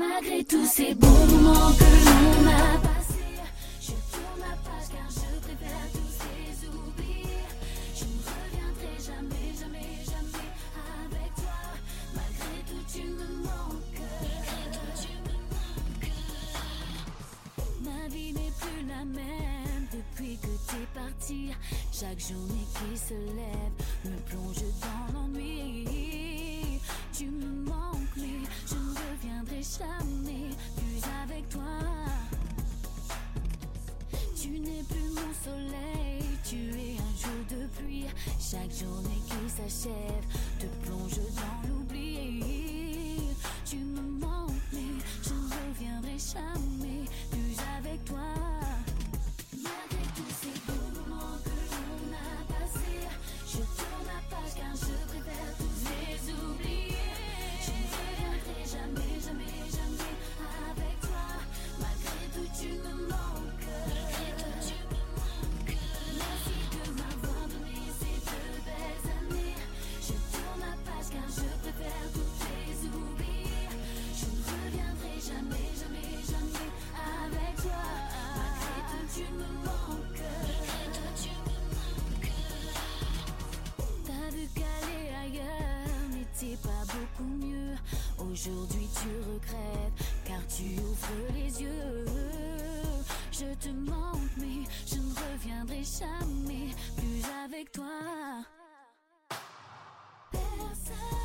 Malgré tous ces bons moments que l'on a passés, je tourne la page car je préfère tous les oublier. Je ne reviendrai jamais, jamais, jamais avec toi. Malgré tout, tu me manques. Ma vie n'est plus la même depuis que t'es parti. Chaque journée qui se lève me plonge dans l'ennui. Tu me manques, jamais plus avec toi. Tu n'es plus mon soleil, tu es un jour de pluie. Chaque journée qui s'achève te plonge dans l'oubli. Tu me manques, mais je ne reviendrai jamais plus avec toi. Aujourd'hui tu regrettes car tu ouvres les yeux. Je te manque mais je ne reviendrai jamais plus avec toi. Personne,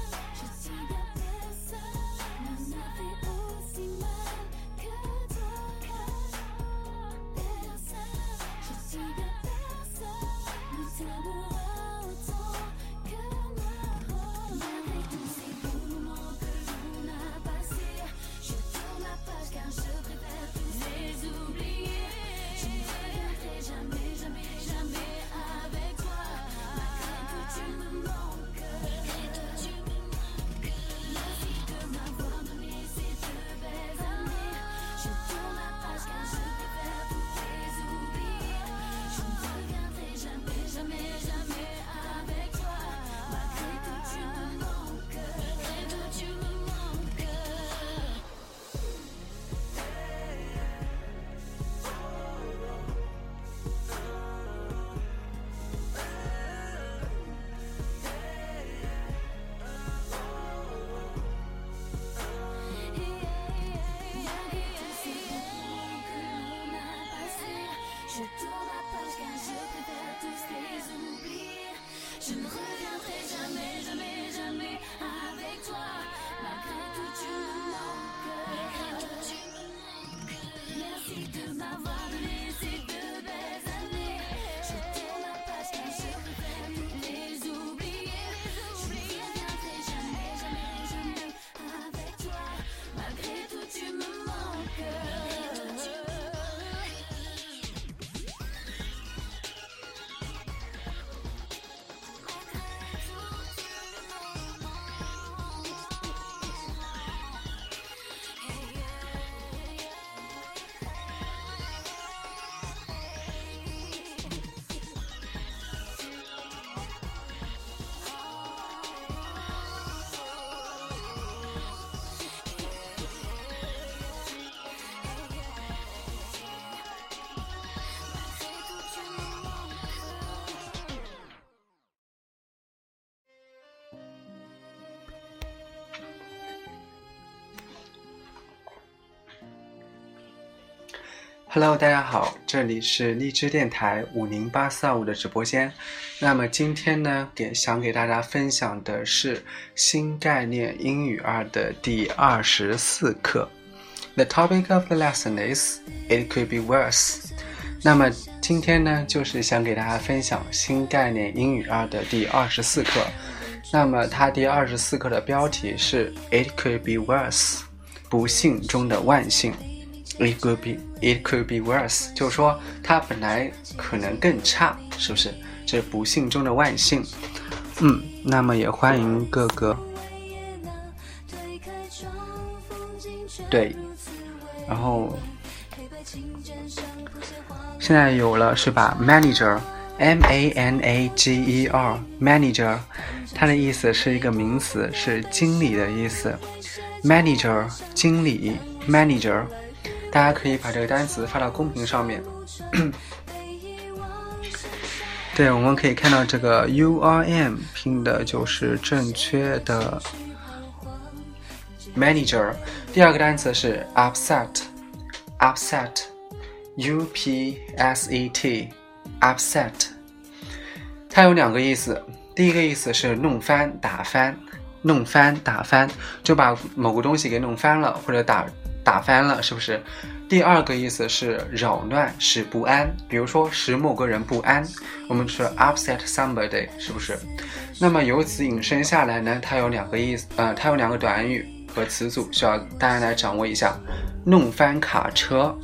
Hello，大家好，这里是荔枝电台五零八四二五的直播间。那么今天呢，给想给大家分享的是新概念英语二的第二十四课。The topic of the lesson is it could be worse。那么今天呢，就是想给大家分享新概念英语二的第二十四课。那么它第二十四课的标题是 It could be worse，不幸中的万幸。It could be, it could be worse，就是说它本来可能更差，是不是？这不幸中的万幸。嗯，那么也欢迎各个对，然后现在有了是吧？Manager，M A N A G E R，Manager，它的意思是一个名词，是经理的意思。manager 经理，manager，大家可以把这个单词发到公屏上面。对，我们可以看到这个 U R M 拼的就是正确的 manager。第二个单词是 upset，upset，U P S E T，upset。它有两个意思，第一个意思是弄翻、打翻，弄翻、打翻，就把某个东西给弄翻了或者打打翻了，是不是？第二个意思是扰乱、使不安，比如说使某个人不安，我们说 upset somebody，是不是？那么由此引申下来呢，它有两个意思，呃，它有两个短语和词组，需要大家来掌握一下。弄翻卡车，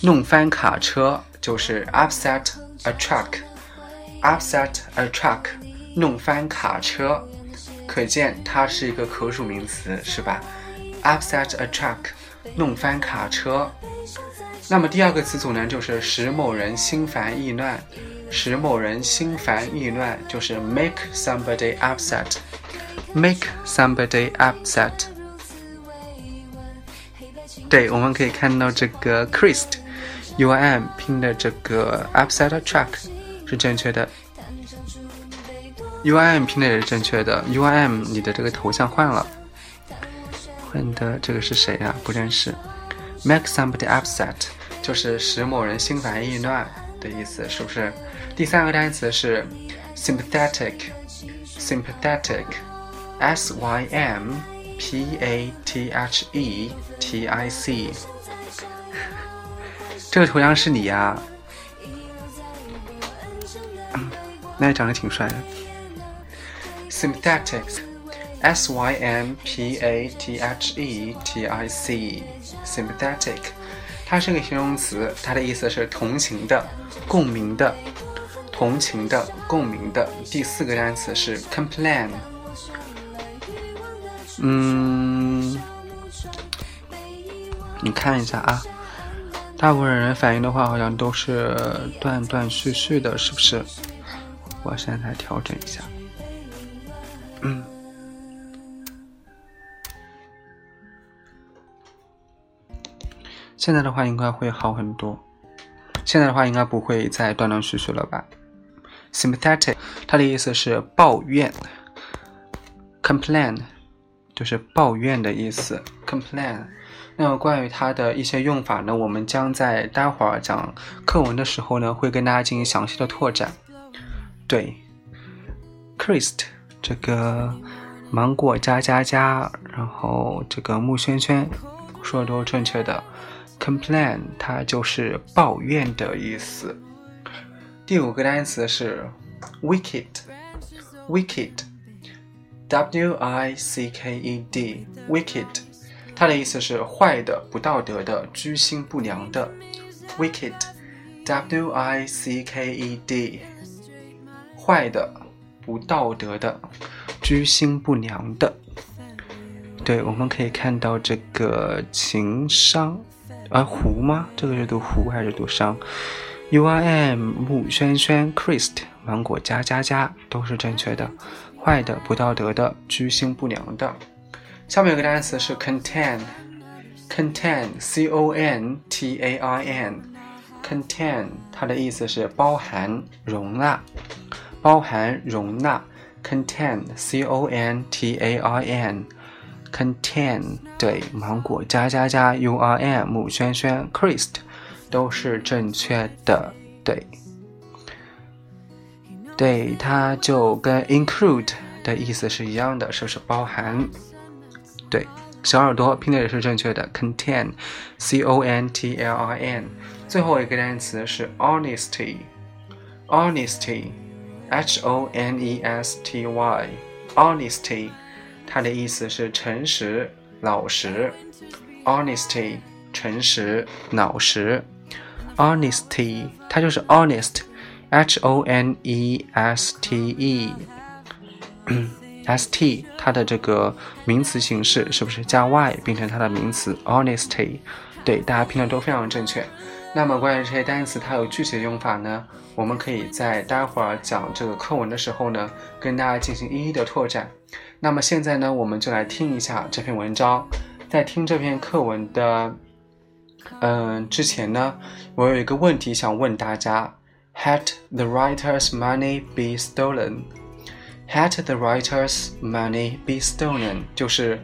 弄翻卡车就是 upset a truck，upset a truck，弄翻卡车，可见它是一个可数名词，是吧？upset a truck。弄翻卡车，那么第二个词组呢，就是使某人心烦意乱。使某人心烦意乱，就是 make somebody upset。make somebody upset。对，我们可以看到这个 Christ，UIM 拼的这个 upset truck 是正确的。U I M 拼的也是正确的。U I M 你的这个头像换了。问的这个是谁呀？不认识。Make somebody upset 就是使某人心烦意乱的意思，是不是？第三个单词是 sympathetic，sympathetic，s y m p a t h e t i c。这个头像是你呀？那也长得挺帅的。sympathetic。S Y M P A T H E T I C，sympathetic，它是个形容词，它的意思是同情的、共鸣的、同情的、共鸣的。第四个单词是 complain，嗯，你看一下啊，大部分人反应的话好像都是断断续续的，是不是？我现在调整一下，现在的话应该会好很多，现在的话应该不会再断断续续了吧？Sympathetic，它的意思是抱怨，complain 就是抱怨的意思，complain。那么关于它的一些用法呢，我们将在待会儿讲课文的时候呢，会跟大家进行详细的拓展。对，Christ 这个芒果加加加，然后这个木萱萱说的都是正确的。Complain，它就是抱怨的意思。第五个单词是 wicked，wicked，w i c k e d，wicked，它的意思是坏的、不道德的、居心不良的。wicked，w i c k e d，坏的、不道德的、居心不良的。对，我们可以看到这个情商。啊，胡吗？这个是读胡还是读商？U I M 木轩轩 Christ 芒果加加加都是正确的。坏的、不道德的、居心不良的。下面有个单词是 contain，contain，C O N T A I N，contain 它的意思是包含、容纳，包含、容纳。contain，C O N T A I N。Contain 对芒果加加加 U R M 轩轩 Christ 都是正确的，对，对，它就跟 include 的意思是一样的，是不是包含？对，小耳朵拼的也是正确的，Contain C O N T L I N。最后一个单词是 Honesty，Honesty H O N E S T Y，Honesty。它的意思是诚实、老实，honesty，诚实、老实，honesty，它就是 honest，h o n e s t e，s t，它的这个名词形式是不是加 y 变成它的名词 honesty？对，大家拼的都非常正确。那么关于这些单词，它有具体的用法呢？我们可以在待会儿讲这个课文的时候呢，跟大家进行一一的拓展。那么现在呢，我们就来听一下这篇文章，在听这篇课文的嗯之前呢，我有一个问题想问大家：Had the writer's money be stolen？Had the writer's money be stolen？就是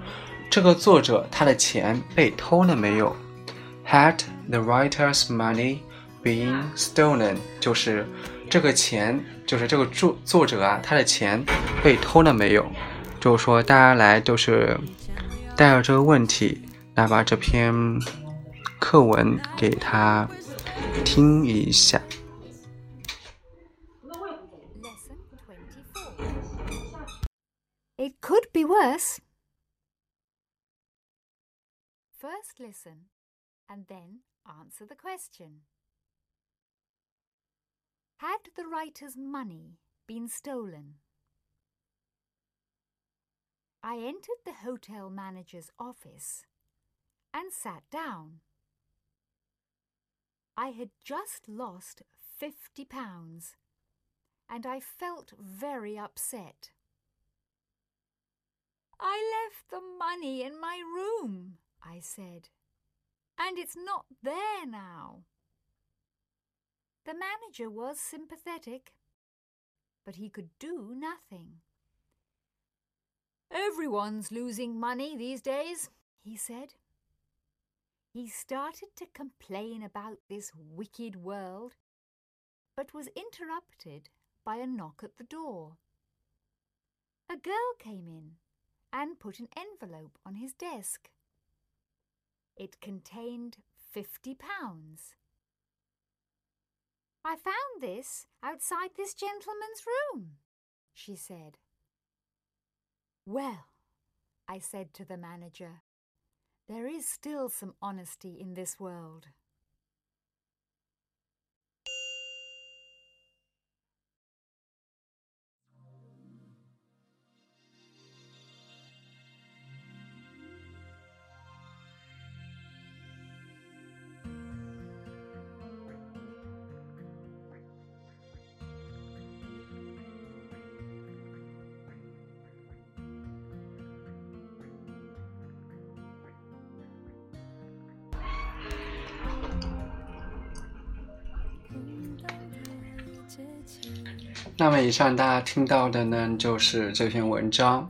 这个作者他的钱被偷了没有？Had the writer's money been stolen？就是这个钱，就是这个作作者啊，他的钱被偷了没有？就是说，大家来就是带着这个问题来把这篇课文给他听一下。It could be worse. First listen and then answer the question. Had the writer's money been stolen? I entered the hotel manager's office and sat down. I had just lost fifty pounds and I felt very upset. I left the money in my room, I said, and it's not there now. The manager was sympathetic, but he could do nothing. Everyone's losing money these days, he said. He started to complain about this wicked world, but was interrupted by a knock at the door. A girl came in and put an envelope on his desk. It contained fifty pounds. I found this outside this gentleman's room, she said. Well, I said to the manager, there is still some honesty in this world. 那么以上大家听到的呢，就是这篇文章。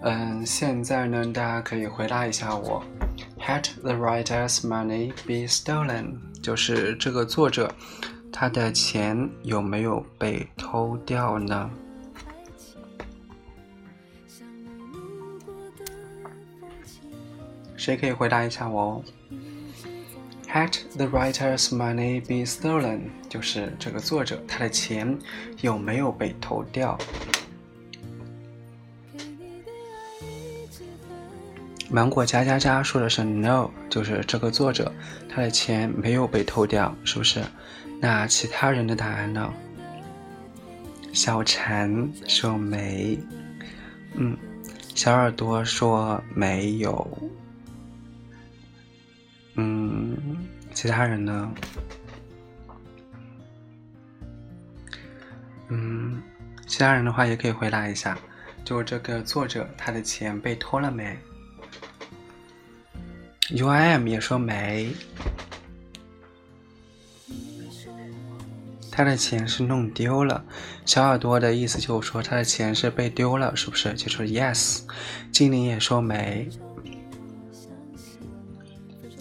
嗯，现在呢，大家可以回答一下我：Had the writer's money be stolen？就是这个作者他的钱有没有被偷掉呢？谁可以回答一下我哦？Had the writer's money been stolen？就是这个作者他的钱有没有被偷掉？芒果加加加说的是 no，就是这个作者他的钱没有被偷掉，是不是？那其他人的答案呢？小陈说没，嗯，小耳朵说没有。嗯，其他人呢？嗯，其他人的话也可以回答一下，就这个作者他的钱被偷了没？U I M 也说没，他的钱是弄丢了。小耳朵的意思就是说他的钱是被丢了，是不是？就是 Yes。精灵也说没。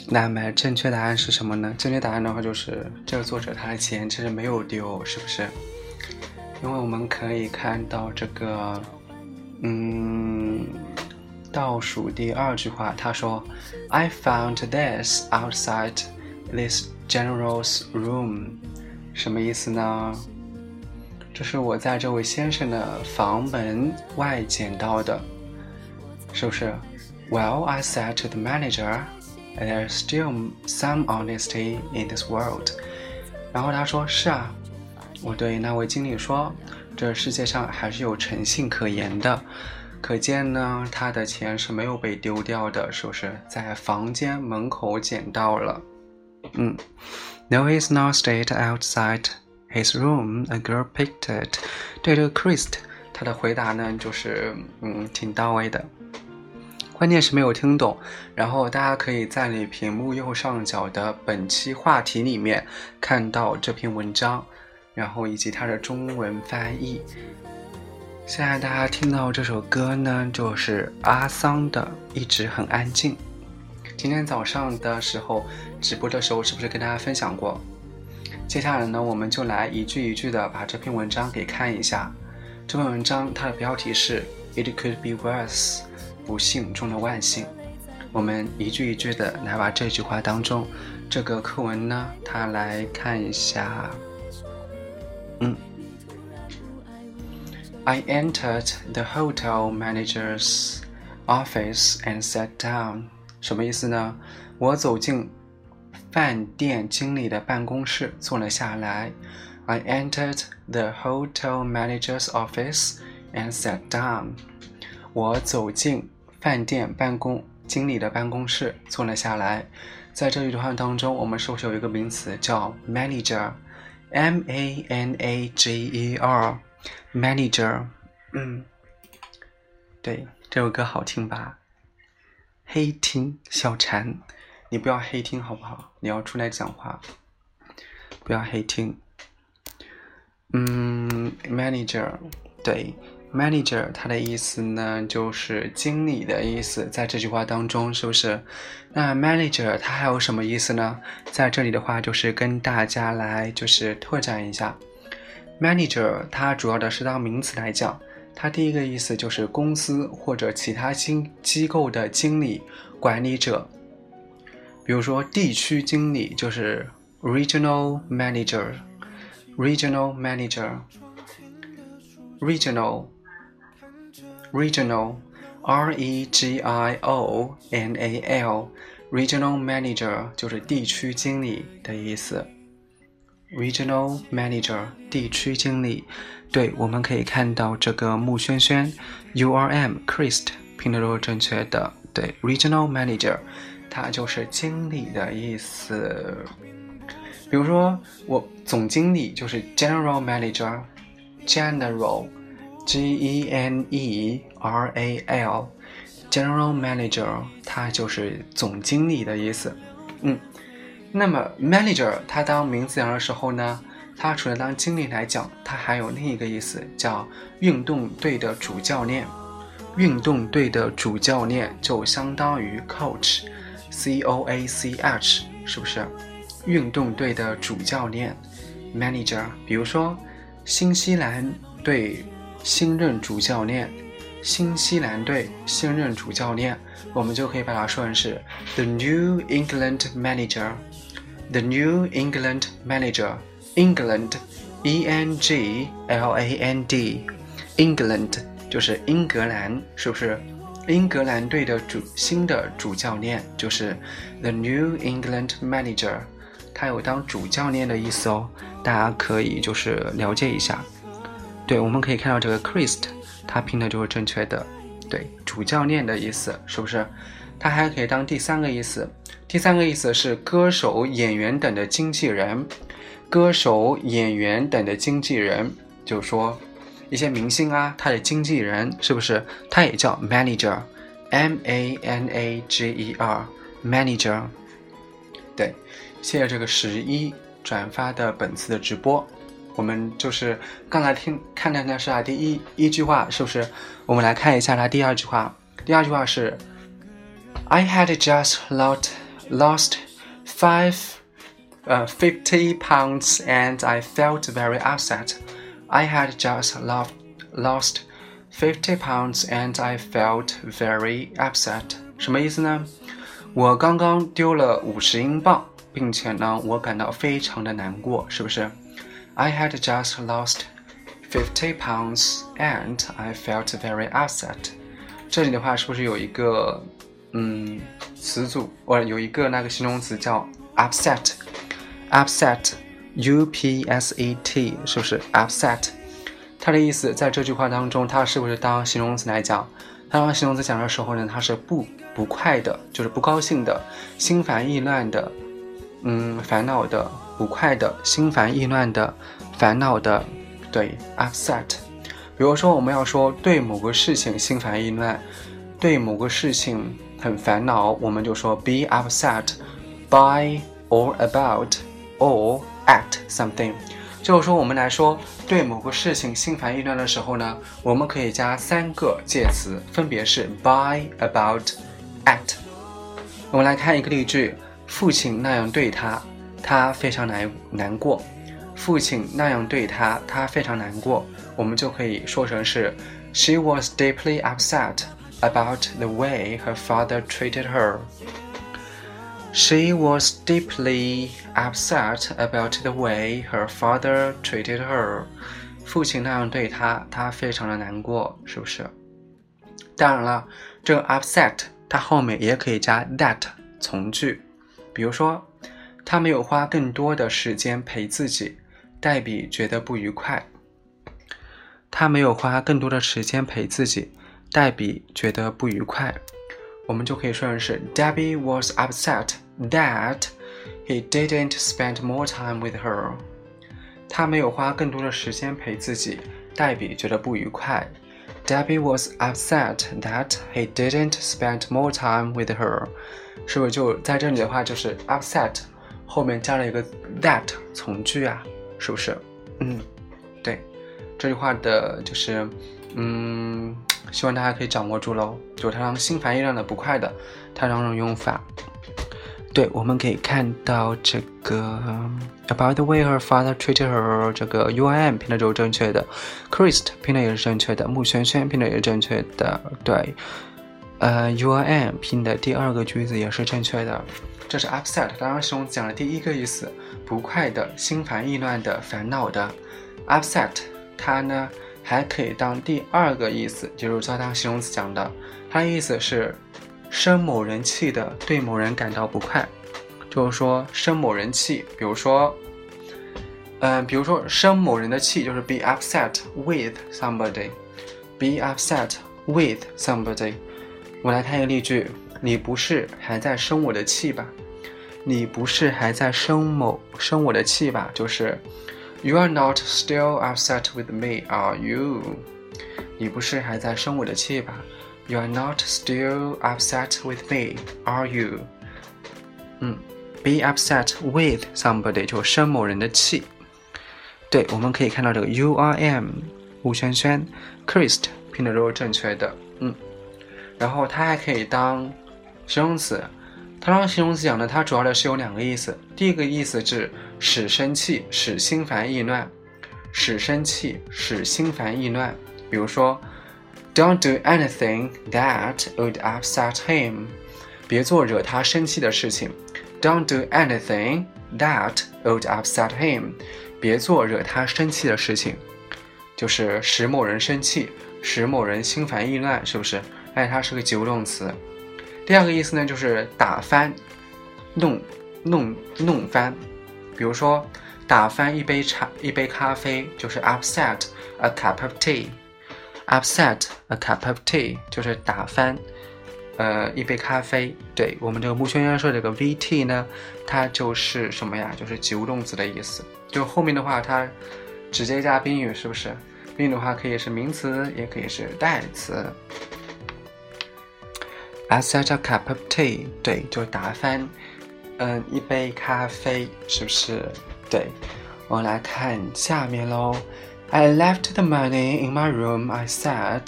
那么正确答案是什么呢？正确答案的话就是这个作者他的钱其实没有丢，是不是？因为我们可以看到这个，嗯，倒数第二句话，他说：“I found this outside this general's room。”什么意思呢？这是我在这位先生的房门外捡到的，是不是？Well, I said to the manager. There's still some honesty in this world。然后他说：“是啊，我对那位经理说，这世界上还是有诚信可言的。可见呢，他的钱是没有被丢掉的，是不是？在房间门口捡到了。嗯，No, it's not stayed outside his room. A girl picked it。对这个 Christ，他的回答呢，就是嗯，挺到位的。关键是没有听懂。然后大家可以在你屏幕右上角的本期话题里面看到这篇文章，然后以及它的中文翻译。现在大家听到这首歌呢，就是阿桑的《一直很安静》。今天早上的时候直播的时候，是不是跟大家分享过？接下来呢，我们就来一句一句的把这篇文章给看一下。这篇文章它的标题是 "It could be worse"，不幸中的万幸。我们一句一句的来把这句话当中这个课文呢，它来看一下。嗯，I entered the hotel manager's office and sat down。什么意思呢？我走进。饭店经理的办公室坐了下来。I entered the hotel manager's office and sat down. 我走进饭店办公经理的办公室坐了下来。在这一句话当中，我们是不是有一个名词叫 manager？M A N A G E R，manager。嗯，对，这首歌好听吧？黑听小禅。你不要黑听好不好？你要出来讲话，不要黑听。嗯，manager，对，manager，它的意思呢就是经理的意思，在这句话当中是不是？那 manager 它还有什么意思呢？在这里的话就是跟大家来就是拓展一下，manager 它主要的是当名词来讲，它第一个意思就是公司或者其他经机构的经理、管理者。比如说，地区经理就是 regional manager，regional manager，regional Regional, R E G I O N A L, Regional manager 就是地区经理的意思。regional manager 地区经理，对，我们可以看到这个木轩轩 u r m Christ 拼的都是正确的。对，regional manager。它就是经理的意思，比如说我总经理就是 general manager，General General, general manager，它就是总经理的意思。嗯，那么 manager 它当名词讲的时候呢，它除了当经理来讲，它还有另一个意思叫运动队的主教练。运动队的主教练就相当于 coach。C O A C H 是不是运动队的主教练？Manager，比如说新西兰队新任主教练，新西兰队新任主教练，我们就可以把它说成是 The New England Manager，The New England Manager，England，E N G L A N D，England 就是英格兰，是不是？英格兰队的主新的主教练就是 the New England Manager，他有当主教练的意思哦，大家可以就是了解一下。对，我们可以看到这个 Christ，他拼的就是正确的，对，主教练的意思是不是？他还可以当第三个意思，第三个意思是歌手、演员等的经纪人，歌手、演员等的经纪人，就是说。一些明星啊，他的经纪人是不是？他也叫 manager，M A N A G E R，manager。对，谢谢这个十一转发的本次的直播。我们就是刚才听看的那是啊，第一一句话是不是？我们来看一下它第二句话。第二句话是，I had just lost lost five 呃 fifty pounds and I felt very upset。I had just lost lost fifty pounds and I felt very upset。什么意思呢？我刚刚丢了五十英镑，并且呢，我感到非常的难过，是不是 ？I had just lost fifty pounds and I felt very upset。这里的话是不是有一个嗯词组，或者有一个那个形容词叫 upset？upset。U P S E T 是不是 upset？它的意思在这句话当中，它是不是当形容词来讲？它当形容词讲的时候呢，它是不不快的，就是不高兴的，心烦意乱的，嗯，烦恼的，不快的，心烦意乱的，烦恼的，对，upset。比如说我们要说对某个事情心烦意乱，对某个事情很烦恼，我们就说 be upset by or about or at something。就是说，我们来说对某个事情心烦意乱的时候呢，我们可以加三个介词，分别是 by、about、at。我们来看一个例句：父亲那样对他，他非常难难过。父亲那样对他，他非常难过。我们就可以说成是 She was deeply upset about the way her father treated her. She was deeply upset about the way her father treated her. 父亲那样对她，她非常的难过，是不是？当然了，这个 upset 它后面也可以加 that 从句，比如说，他没有花更多的时间陪自己，黛比觉得不愉快。他没有花更多的时间陪自己，黛比觉得不愉快。我们就可以说成是 Debbie was upset that he didn't spend more time with her。他没有花更多的时间陪自己，黛比觉得不愉快。Debbie was upset that he didn't spend more time with her。是不是就在这里的话，就是 upset 后面加了一个 that 从句啊？是不是？嗯，对，这句话的就是，嗯。希望大家可以掌握住喽，就它让心烦意乱的不快的，它两种用法。对，我们可以看到这个 about the way her father treated her，这个 U I M 拼的就是正确的，Christ 拼的也是正确的，穆萱萱拼的也是正确的。对，呃，U I M 拼的第二个句子也是正确的。这是 upset，刚刚形容词讲的第一个意思，不快的、心烦意乱的、烦恼的。upset 它呢？还可以当第二个意思，就是做当形容词讲的，它的意思是生某人气的，对某人感到不快，就是说生某人气。比如说，嗯，比如说生某人的气，就是 be upset with somebody，be upset with somebody。我来看一个例句：你不是还在生我的气吧？你不是还在生某生我的气吧？就是。You are not still upset with me, are you? 你不是还在生我的气吧？You are not still upset with me, are you? 嗯，be upset with somebody 就生某人的气。对，我们可以看到这个 U R M 吴轩轩，Christ 拼的都是正确的。嗯，然后它还可以当形容词。它当形容词讲呢，它主要的是有两个意思。第一个意思是使生气，使心烦意乱，使生气，使心烦意乱。比如说，Don't do anything that would upset him。别做惹他生气的事情。Don't do anything that would upset him。别做惹他生气的事情，就是使某人生气，使某人心烦意乱，是不是？哎它是个及物动词。第二个意思呢，就是打翻、弄、弄、弄翻。比如说，打翻一杯茶、一杯咖啡，就是 upset a cup of tea。upset a cup of tea 就是打翻，呃，一杯咖啡。对我们这个木轩轩说这个 vt 呢，它就是什么呀？就是及物动词的意思。就后面的话，它直接加宾语，是不是？宾语的话可以是名词，也可以是代词。I set a cup of tea，对，就是打翻，嗯，一杯咖啡，是不是？对，我们来看下面喽。I left the money in my room, I said,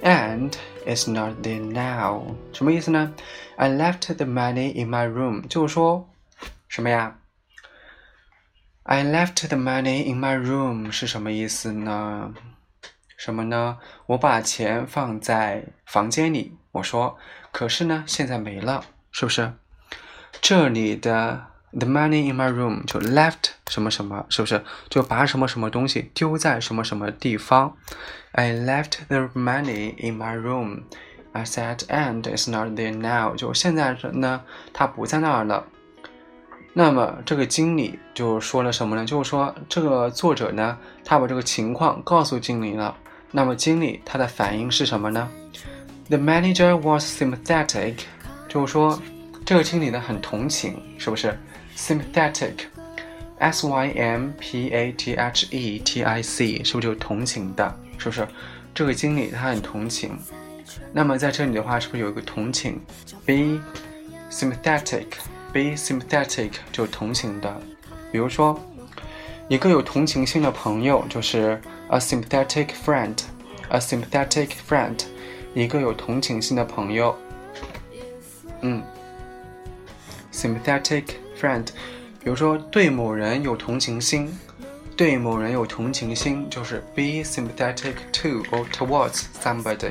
and it's not there now。什么意思呢？I left the money in my room，就是说什么呀？I left the money in my room 是什么意思呢？什么呢？我把钱放在房间里。我说。可是呢，现在没了，是不是？这里的 the money in my room 就 left 什么什么，是不是？就把什么什么东西丢在什么什么地方？I left the money in my room. I said, and it's not there now. 就现在呢，它不在那儿了。那么这个经理就说了什么呢？就是说这个作者呢，他把这个情况告诉经理了。那么经理他的反应是什么呢？The manager was sympathetic，就是说这个经理呢很同情，是不是？Sympathetic，S Y M P A T H E T I C，是不是就是同情的？是不是？这个经理他很同情。那么在这里的话，是不是有一个同情？Be sympathetic，be sympathetic 就是同情的。比如说，一个有同情心的朋友就是 a sympathetic friend，a sympathetic friend，一个有同情心的朋友。嗯，sympathetic friend，比如说对某人有同情心，对某人有同情心就是 be sympathetic to or towards somebody。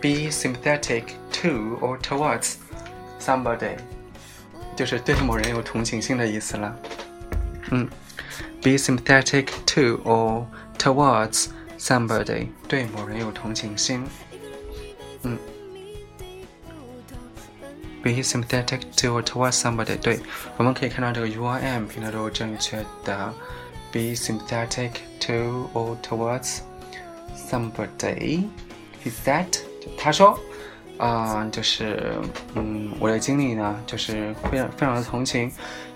be sympathetic to or towards somebody，就是对某人有同情心的意思了。嗯，be sympathetic to or towards somebody，对某人有同情心。嗯，be sympathetic to or towards somebody，对，我们可以看到这个 U R M 拼的都是正确的。be sympathetic to or towards somebody。He said。他说：“啊、呃，就是嗯，我的经理呢，就是非常非常的同情，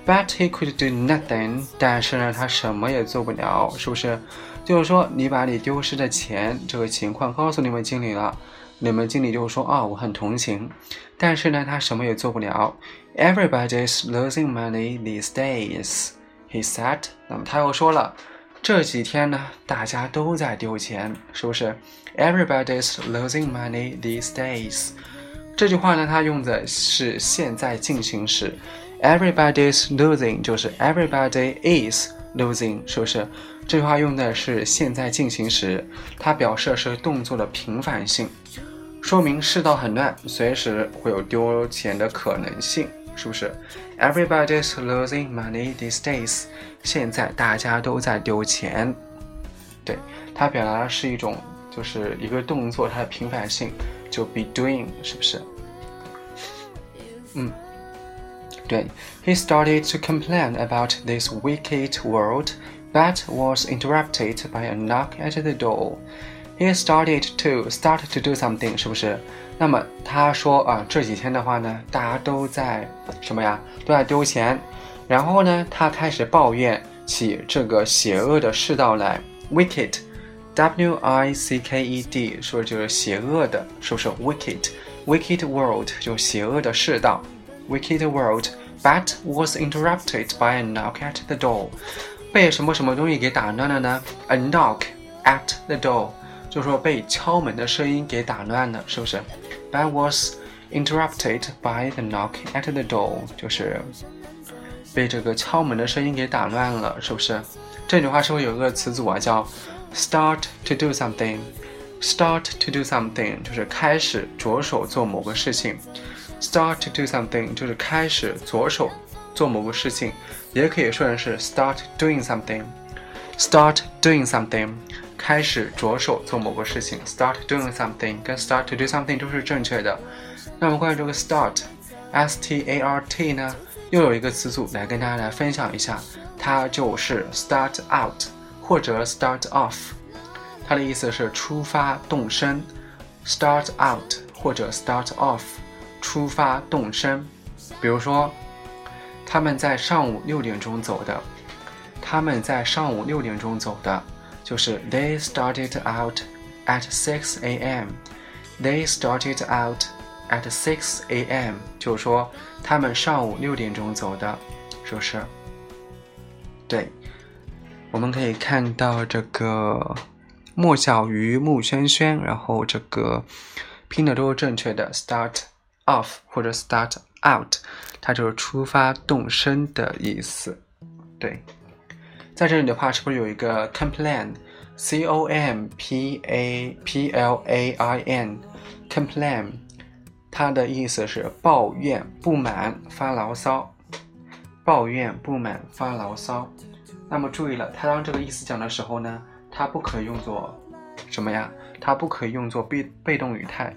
but he could do nothing。但是呢，他什么也做不了，是不是？就是说，你把你丢失的钱这个情况告诉你们经理了， 你们经理就说啊、哦，我很同情，但是呢，他什么也做不了。Everybody's losing money these days, he said。那么他又说了。”这几天呢，大家都在丢钱，是不是？Everybody's losing money these days。这句话呢，它用的是现在进行时。Everybody's losing 就是 everybody is losing，是不是？这句话用的是现在进行时，它表示的是动作的频繁性，说明世道很乱，随时会有丢钱的可能性。是不是？Everybody's losing money these days。现在大家都在丢钱。对，它表达的是一种，就是一个动作它的频繁性，就 be doing，是不是？嗯，对。He started to complain about this wicked world, but was interrupted by a knock at the door. He started to start to do something，是不是？那么他说啊，这几天的话呢，大家都在什么呀？都在丢钱。然后呢，他开始抱怨起这个邪恶的世道来。Wicked，W I C K E D，说就是邪恶的，是不是？Wicked，Wicked world 就邪恶的世道。Wicked world，but was interrupted by a knock at the door， 被什么什么东西给打乱了呢？A knock at the door。就是说被敲门的声音给打乱了，是不是？But was interrupted by the knock at the door，就是被这个敲门的声音给打乱了，是不是？这句话是不是有个词组啊，叫 start to do something？Start to do something 就是开始着手做某个事情。Start to do something 就是开始着手做某个事情，也可以说成是 start doing something。Start doing something。开始着手做某个事情，start doing something 跟 start to do something 都是正确的。那么关于这个 start，s t a r t 呢，又有一个词组来跟大家来分享一下，它就是 start out 或者 start off，它的意思是出发动身，start out 或者 start off，出发动身。比如说，他们在上午六点钟走的，他们在上午六点钟走的。就是 They started out at 6 a.m. They started out at 6 a.m. 就是说他们上午六点钟走的，是不是？对，我们可以看到这个莫小鱼、穆轩轩，然后这个拼的都是正确的，start off 或者 start out，它就是出发动身的意思。对。在这里的话，是不是有一个 complain？C O M P A P L A I N，complain，它的意思是抱怨、不满、发牢骚。抱怨、不满、发牢骚。那么注意了，它当这个意思讲的时候呢，它不可以用作什么呀？它不可以用作被被动语态。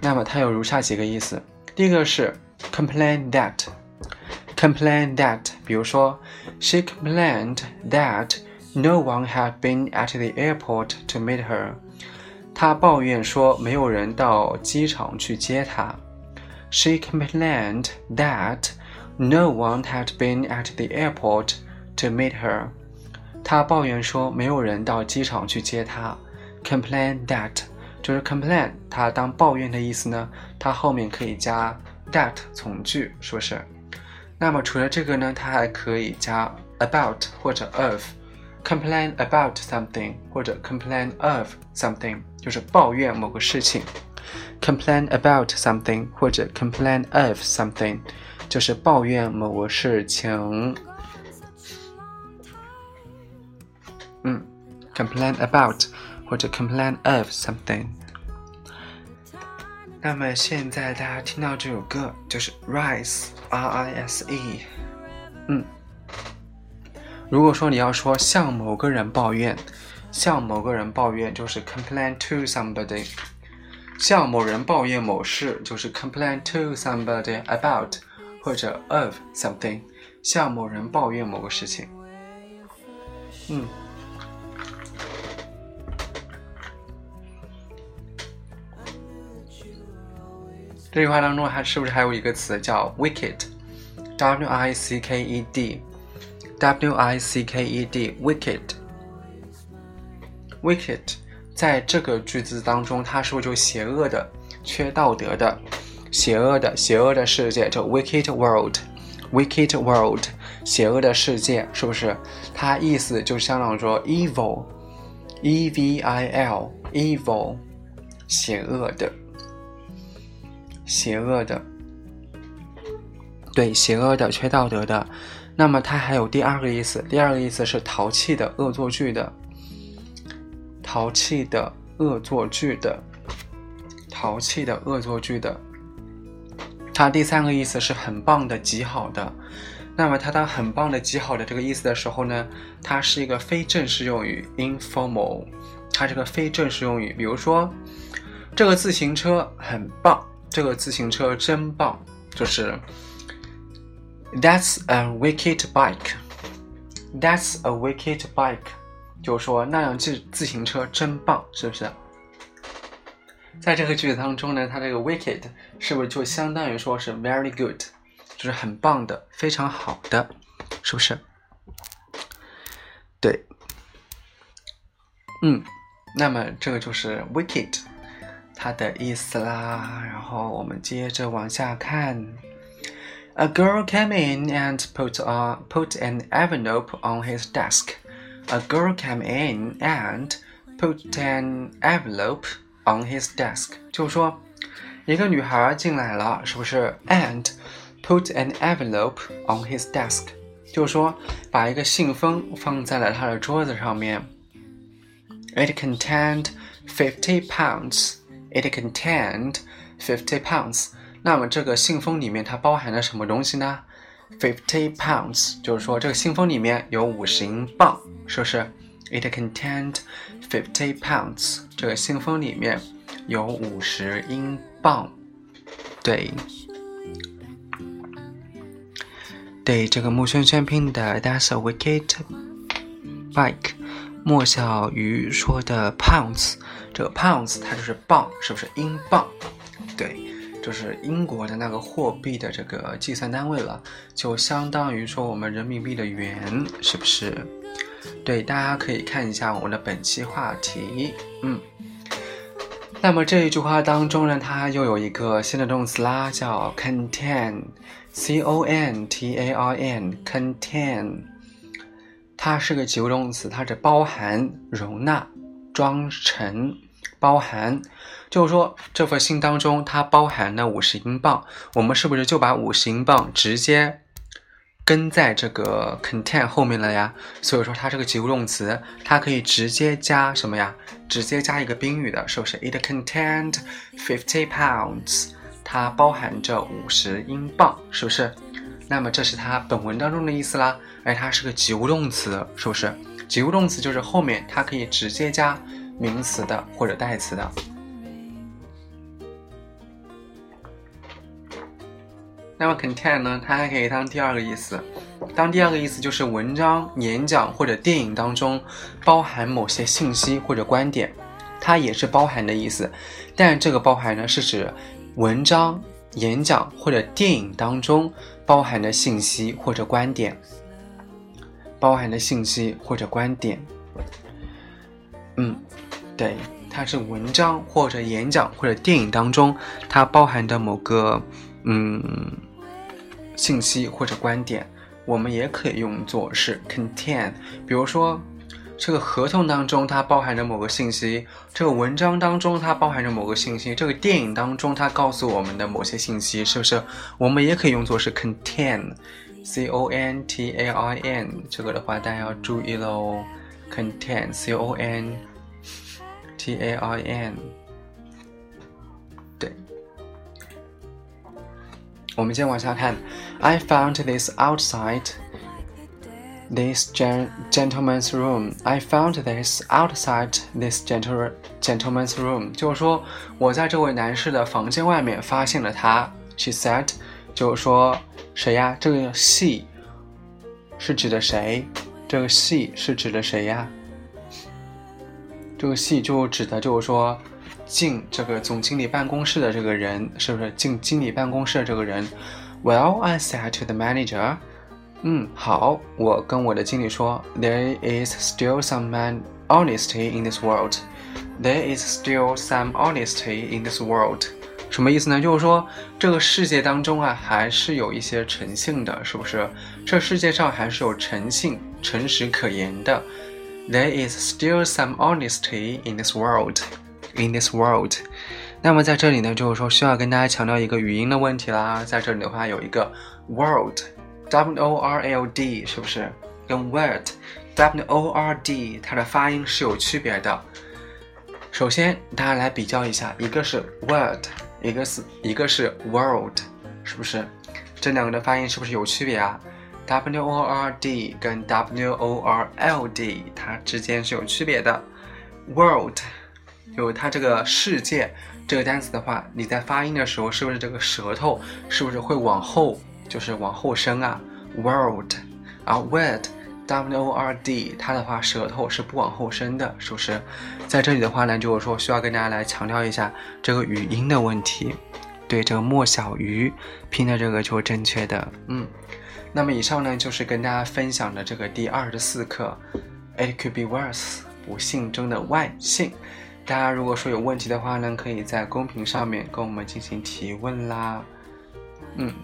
那么它有如下几个意思：第一个是 complain that。complain that，比如说，she complained that no one had been at the airport to meet her。她抱怨说没有人到机场去接她。She complained that no one had been at the airport to meet her。她抱怨说没有人到机场去接她。 complain that， 就是 complain，它当抱怨的意思呢，它后面可以加 that 从句，是不是？那么除了这个呢，它还可以加 about 或者 of，complain about something 或者 complain of something，就是抱怨某个事情。complain about something 或者 complain of something，就是抱怨某个事情。嗯，complain about 或者 complain of something。那么现在大家听到这首歌就是 Rise，R I S E。嗯，如果说你要说向某个人抱怨，向某个人抱怨就是 complain to somebody。向某人抱怨某事，就是 complain to somebody about 或者 of something，向某人抱怨某个事情。嗯，这句话当中还是不是还有一个词叫 wicked？W I C K E D，W I C K E D，wicked，wicked。在这个句子当中，它是不是就邪恶的、缺道德的、邪恶的、邪恶的世界？叫 wicked world，wicked world，邪恶的世界，是不是？它意思就相当于说 evil，e v i l，evil，邪恶的， 邪恶的，对，邪恶的、缺道德的。那么它还有第二个意思，第二个意思是淘气的、恶作剧的。淘气的、恶作剧的、淘气的、恶作剧的。它第三个意思是很棒的、极好的。那么它当很棒的、极好的这个意思的时候呢，它是一个非正式用语 （informal）。它是个非正式用语，比如说这个自行车很棒，这个自行车真棒，就是 That's a wicked bike. That's a wicked bike. 就是说那辆自自行车真棒，是不是？在这个句子当中呢，它这个 wicked 是不是就相当于说是 very good，就是很棒的，非常好的，是不是？对，嗯，那么这个就是 wicked 它的意思啦。然后我们接着往下看，A girl came in and put a put an envelope on his desk。a girl came in and put an envelope on his desk，就是说，一个女孩进来了，是不是？And put an envelope on his desk，就是说，把一个信封放在了他的桌子上面。It contained fifty pounds. It contained fifty pounds. 那么这个信封里面它包含了什么东西呢？Fifty pounds，就是说这个信封里面有五十英镑，是不是？It contained fifty pounds，这个信封里面有五十英镑。对，对，这个木轩轩拼的 That's a wicked bike，莫小鱼说的 pounds，这个 pounds 它就是磅，是不是英镑？对。就是英国的那个货币的这个计算单位了，就相当于说我们人民币的元，是不是？对，大家可以看一下我们的本期话题，嗯。那么这一句话当中呢，它又有一个新的动词啦，叫 contain，c o n t a r n，contain，它是个及物动词，它是包含、容纳、装成。包含，就是说这封信当中它包含了五十英镑，我们是不是就把五十英镑直接跟在这个 contain 后面了呀？所以说它这个及物动词，它可以直接加什么呀？直接加一个宾语的，是不是？It contained fifty pounds，它包含着五十英镑，是不是？那么这是它本文当中的意思啦。而它是个及物动词，是不是？及物动词就是后面它可以直接加。名词的或者代词的，那么 contain 呢？它还可以当第二个意思，当第二个意思就是文章、演讲或者电影当中包含某些信息或者观点，它也是包含的意思。但这个包含呢，是指文章、演讲或者电影当中包含的信息或者观点，包含的信息或者观点。嗯。对，它是文章或者演讲或者电影当中它包含的某个嗯信息或者观点，我们也可以用作是 contain。比如说，这个合同当中它包含着某个信息，这个文章当中它包含着某个信息，这个电影当中它告诉我们的某些信息，是不是？我们也可以用作是 contain，c o n t a i n。这个的话大家要注意喽，contain，c o n。T A I N，对。我们接着往下看。I found this outside this gentleman's room. I found this outside this gentle gentleman's room. 就是说，我在这位男士的房间外面发现了他。She said，就是说谁呀？这个 she 是指的谁？这个 she 是指的谁呀？ 这个戏就指的就是说，进这个总经理办公室的这个人，是不是进经理办公室的这个人？Well, I said to the manager，嗯，好，我跟我的经理说，There is still some man honesty in this world. There is still some honesty in this world. 什么意思呢？就是说，这个世界当中啊，还是有一些诚信的，是不是？这世界上还是有诚信、诚实可言的。There is still some honesty in this world, in this world. 那么在这里呢，就是说需要跟大家强调一个语音的问题啦。在这里的话，有一个 world, w o r l d，是不是？跟 word, w o r d，它的发音是有区别的。首先，大家来比较一下，一个是 word，一个是一个是 world，是不是？这两个的发音是不是有区别啊？W O R D 跟 W O R L D 它之间是有区别的。World 就它这个世界这个单词的话，你在发音的时候是不是这个舌头是不是会往后，就是往后伸啊？World 啊，Word W O R D 它的话舌头是不往后伸的，是不是？在这里的话呢，就是说需要跟大家来强调一下这个语音的问题。对，这个莫小鱼拼的这个就是正确的，嗯。那么以上呢，就是跟大家分享的这个第二十四课，It could be worse，不幸中的万幸。大家如果说有问题的话呢，可以在公屏上面跟我们进行提问啦。嗯。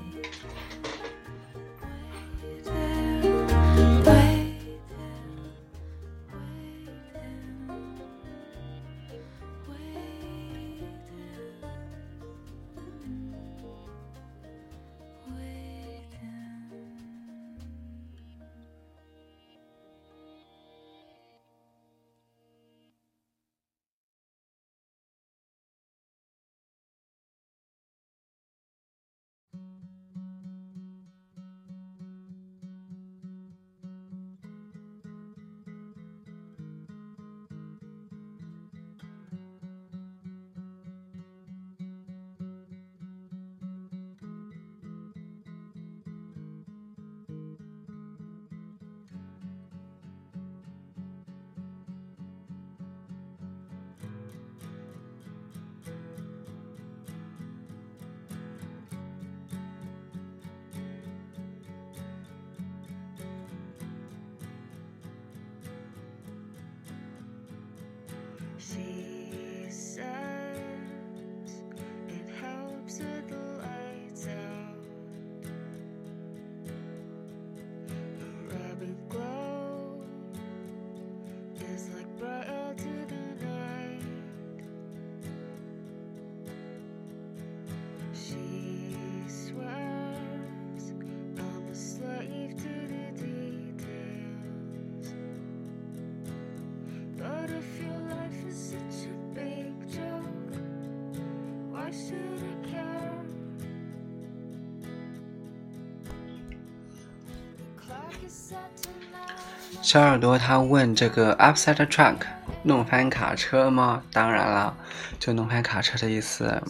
小耳朵他问这个 upside truck 弄翻卡车吗？当然了，就弄翻卡车的意思。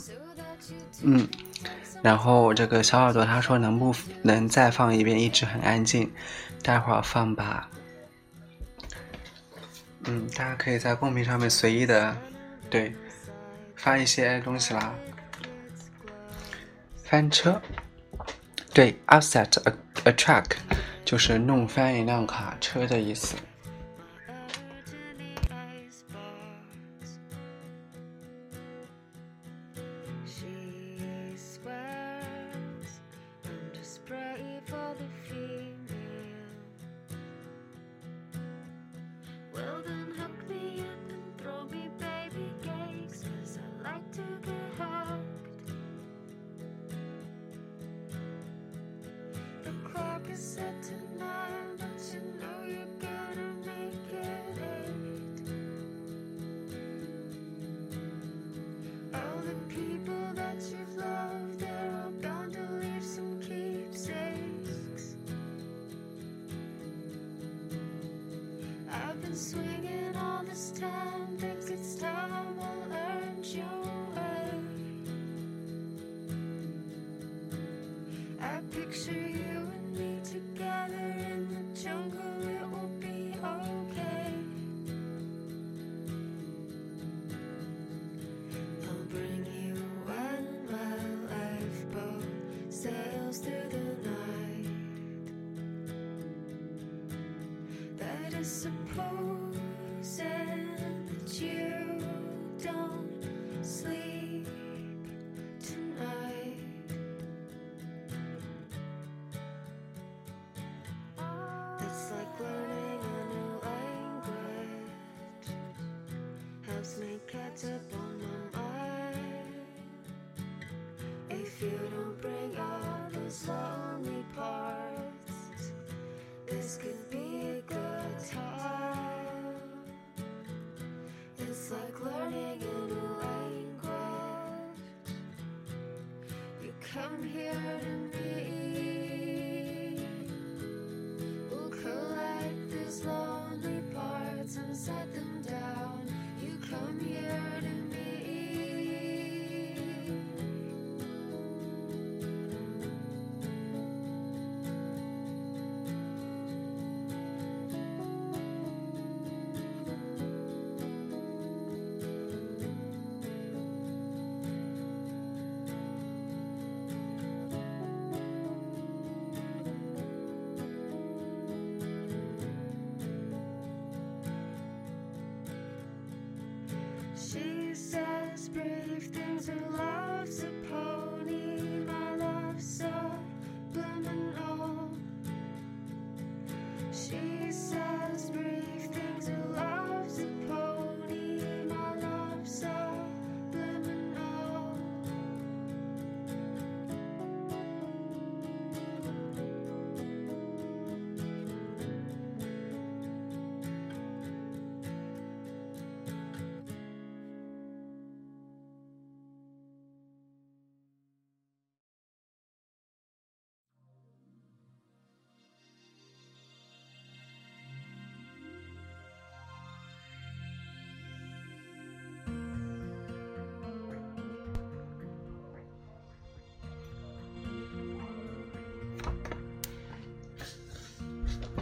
嗯，然后这个小耳朵他说能不能再放一遍？一直很安静，待会儿放吧。嗯，大家可以在公屏上面随意的对发一些东西啦。翻车，对，upset a a truck 就是弄翻一辆卡车的意思。Me catch up on my mind. If you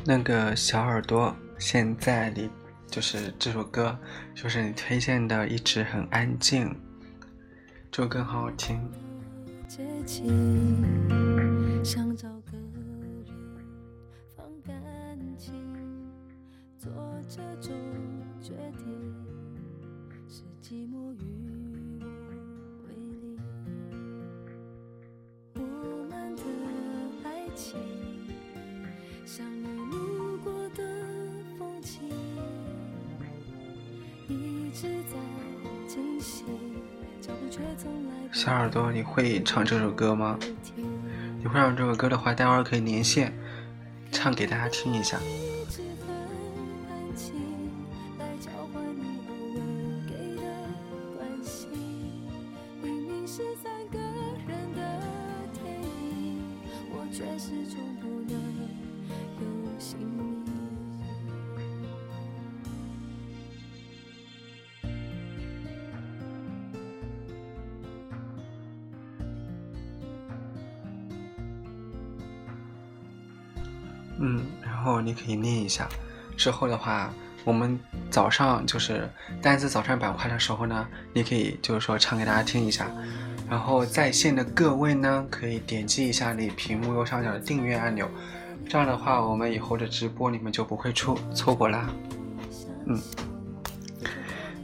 那个小耳朵，现在你就是这首歌，就是你推荐的，一直很安静，这首歌很好听。接近，想找个人放感情，做这种决定，是寂寞与我为邻。我们的爱情，小耳朵，你会唱这首歌吗？你会唱这首歌的话，待会儿可以连线，唱给大家听一下。你可以念一下。之后的话，我们早上就是单词早上板块的时候呢，你可以就是说唱给大家听一下。然后在线的各位呢，可以点击一下你屏幕右上角的订阅按钮，这样的话，我们以后的直播你们就不会错错过啦。嗯，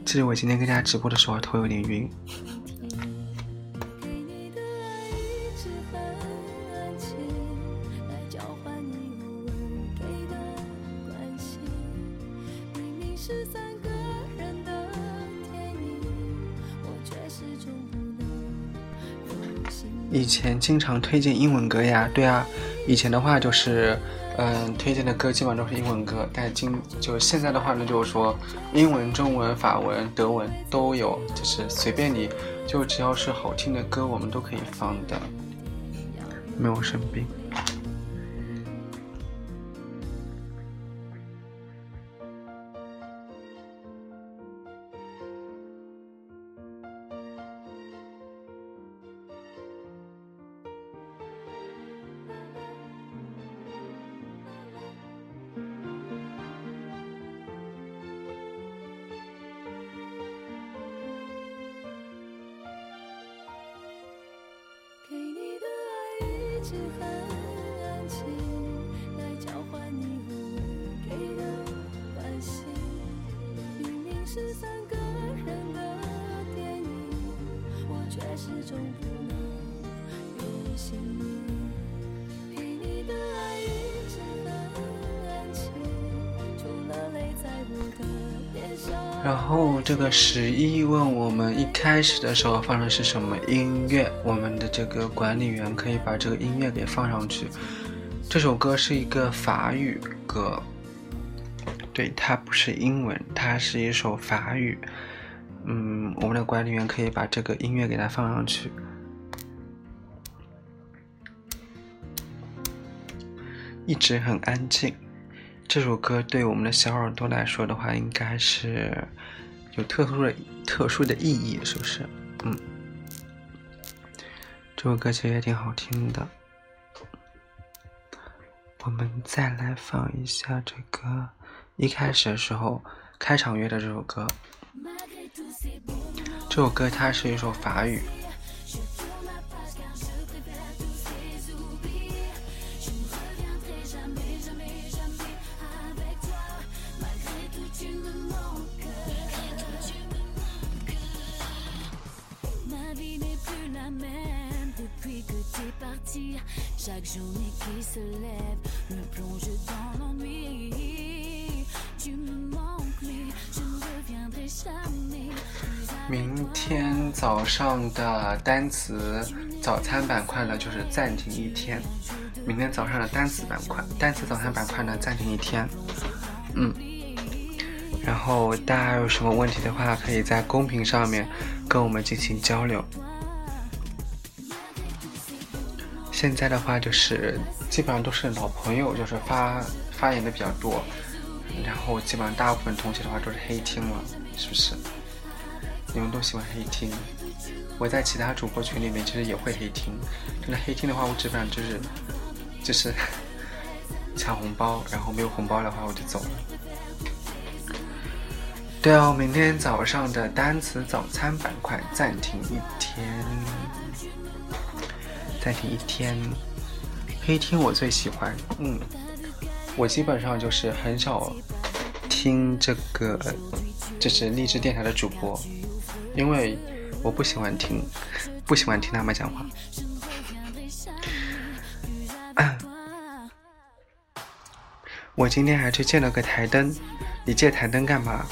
其实我今天跟大家直播的时候头有点晕。以前经常推荐英文歌呀，对啊，以前的话就是，嗯，推荐的歌基本上都是英文歌，但今就现在的话呢，就是说英文、中文、法文、德文都有，就是随便你，就只要是好听的歌，我们都可以放的，没有生病。是很安静，来交换你无语给的关心。明明是三个人的电影，我却始终不能有姓然后这个十一问我们一开始的时候放的是什么音乐？我们的这个管理员可以把这个音乐给放上去。这首歌是一个法语歌，对，它不是英文，它是一首法语。嗯，我们的管理员可以把这个音乐给它放上去。一直很安静。这首歌对我们的小耳朵来说的话，应该是有特殊的、特殊的意义，是不是？嗯，这首歌其实也挺好听的。我们再来放一下这个一开始的时候开场乐的这首歌。这首歌它是一首法语。上的单词早餐板块呢，就是暂停一天。明天早上的单词板块，单词早餐板块呢，暂停一天。嗯，然后大家有什么问题的话，可以在公屏上面跟我们进行交流。现在的话就是基本上都是老朋友，就是发发言的比较多，然后基本上大部分同学的话都是黑听了，是不是？你们都喜欢黑听？我在其他主播群里面其实也会黑听，真的黑听的话，我基本上就是就是 抢红包，然后没有红包的话我就走了。对哦，明天早上的单词早餐板块暂停一天。暂停一天，黑听我最喜欢。嗯，我基本上就是很少听这个，就是励志电台的主播，因为我不喜欢听，不喜欢听他们讲话。我今天还去借了个台灯，你借台灯干嘛？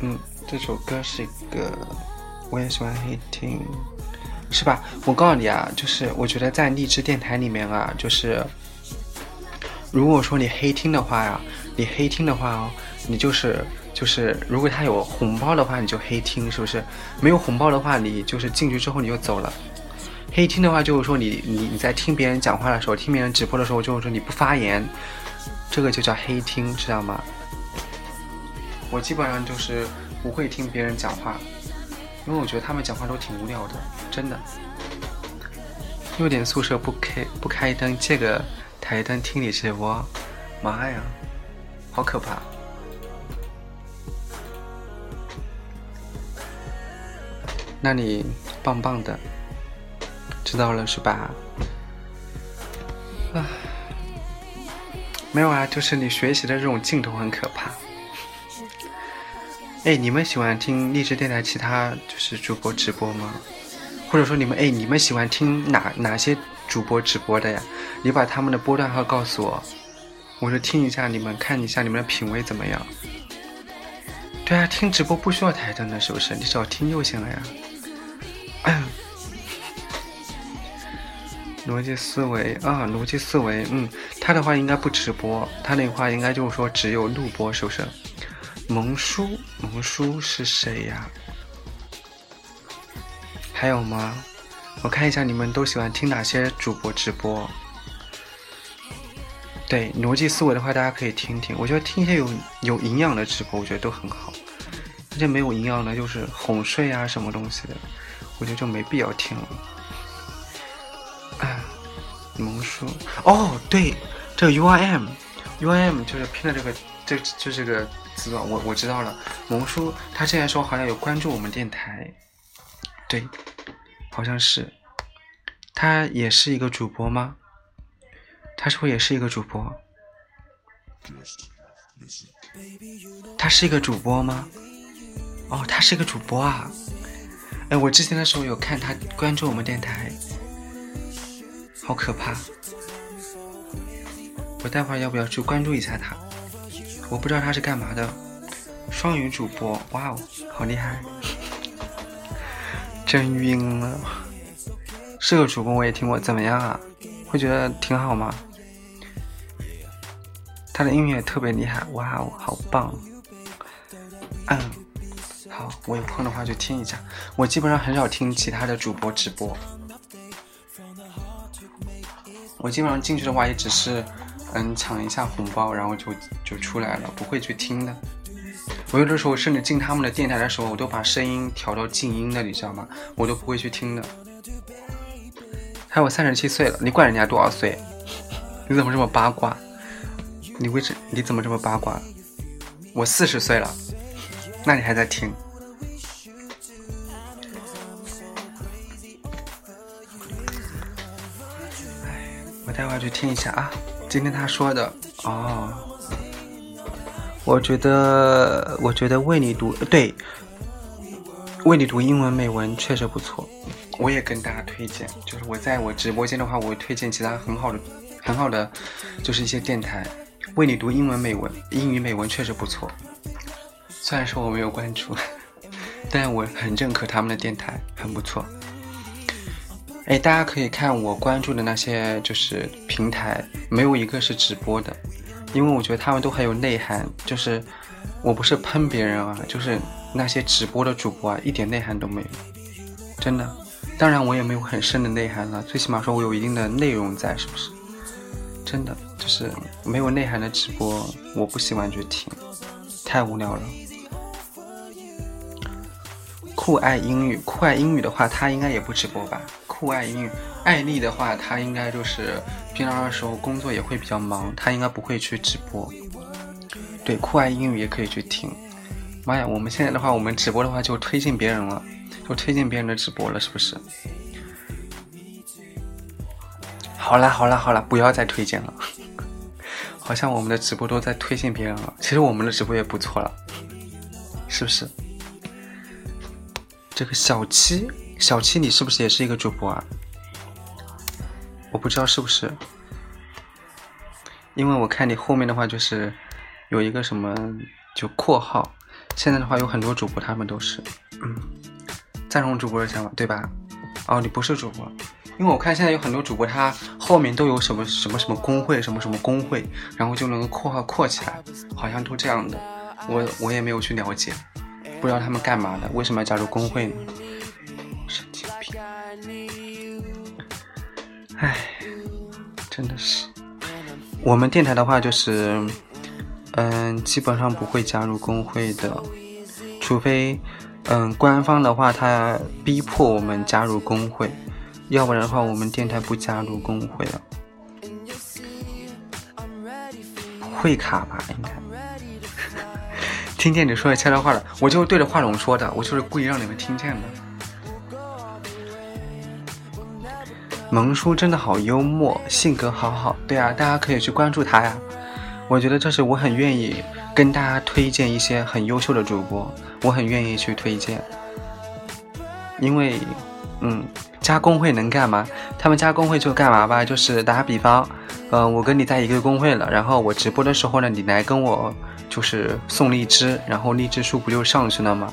嗯，这首歌是一个，我也喜欢黑听，是吧？我告诉你啊，就是我觉得在励志电台里面啊，就是如果说你黑听的话呀，你黑听的话哦，你就是就是，如果他有红包的话，你就黑听，是不是？没有红包的话，你就是进去之后你就走了。黑听的话就是说你你你在听别人讲话的时候，听别人直播的时候，就是说你不发言，这个就叫黑听，知道吗？我基本上就是不会听别人讲话，因为我觉得他们讲话都挺无聊的，真的。六点宿舍不开不开灯，这个台灯听你直播，妈呀，好可怕！那你棒棒的，知道了是吧？啊，没有啊，就是你学习的这种劲头很可怕。哎，你们喜欢听励志电台其他就是主播直播吗？或者说你们哎，你们喜欢听哪哪些主播直播的呀？你把他们的波段号告诉我，我就听一下你们，看一下你们的品味怎么样。对啊，听直播不需要台灯的，是不是？你只要听就行了呀。逻辑思维啊，逻辑思维，嗯，他的话应该不直播，他那话应该就是说只有录播，是不是？萌叔，萌叔是谁呀？还有吗？我看一下你们都喜欢听哪些主播直播。对，逻辑思维的话，大家可以听听。我觉得听一些有有营养的直播，我觉得都很好。那些没有营养的，就是哄睡啊什么东西的，我觉得就没必要听了。啊，萌叔，哦，对，这个 U I M，U I M 就是拼的这个，这就这个字啊，我我知道了。萌叔他之前说好像有关注我们电台，对，好像是。他也是一个主播吗？他是不是也是一个主播？他是一个主播吗？哦，他是一个主播啊！哎，我之前的时候有看他关注我们电台，好可怕！我待会儿要不要去关注一下他？我不知道他是干嘛的。双语主播，哇哦，好厉害！真晕了。是个主播，我也听过，怎么样啊？会觉得挺好吗？他的音乐特别厉害，哇哦，好棒！嗯，好，我有空的话就听一下。我基本上很少听其他的主播直播，我基本上进去的话也只是嗯抢一下红包，然后就就出来了，不会去听的。我有的时候甚至进他们的电台的时候，我都把声音调到静音的，你知道吗？我都不会去听的。还有三十七岁了，你管人家多少岁？你怎么这么八卦？你为什你怎么这么八卦？我四十岁了，那你还在听？哎，我待会儿去听一下啊。今天他说的哦，我觉得我觉得为你读对，为你读英文美文确实不错。我也跟大家推荐，就是我在我直播间的话，我推荐其他很好的、很好的，就是一些电台。为你读英文美文，英语美文确实不错。虽然说我没有关注，但是我很认可他们的电台，很不错。哎，大家可以看我关注的那些就是平台，没有一个是直播的，因为我觉得他们都很有内涵。就是我不是喷别人啊，就是那些直播的主播啊，一点内涵都没有，真的。当然我也没有很深的内涵了，最起码说我有一定的内容在，是不是？真的。就是没有内涵的直播，我不喜欢去听，太无聊了。酷爱英语，酷爱英语的话，他应该也不直播吧？酷爱英语，艾丽的话，她应该就是平常的时候工作也会比较忙，她应该不会去直播。对，酷爱英语也可以去听。妈呀，我们现在的话，我们直播的话就推荐别人了，就推荐别人的直播了，是不是？好啦好啦好啦，不要再推荐了。好像我们的直播都在推荐别人了，其实我们的直播也不错了，是不是？这个小七，小七，你是不是也是一个主播啊？我不知道是不是，因为我看你后面的话就是有一个什么就括号，现在的话有很多主播他们都是，嗯，赞同主播的想法对吧？哦，你不是主播。因为我看现在有很多主播，他后面都有什么什么什么工会，什么什么工会，然后就能够括号括起来，好像都这样的。我我也没有去了解，不知道他们干嘛的，为什么要加入工会呢？神经病！哎，真的是。我们电台的话就是，嗯，基本上不会加入工会的，除非，嗯，官方的话他逼迫我们加入工会。要不然的话，我们电台不加入工会了，会卡吧？应该。听见你说悄悄话了，我就是对着话筒说的，我就是故意让你们听见的。萌叔真的好幽默，性格好好。对啊，大家可以去关注他呀。我觉得这是我很愿意跟大家推荐一些很优秀的主播，我很愿意去推荐，因为。嗯，加工会能干嘛？他们加工会就干嘛吧？就是打比方，嗯，我跟你在一个工会了，然后我直播的时候呢，你来跟我就是送荔枝，然后荔枝数不就上去了吗？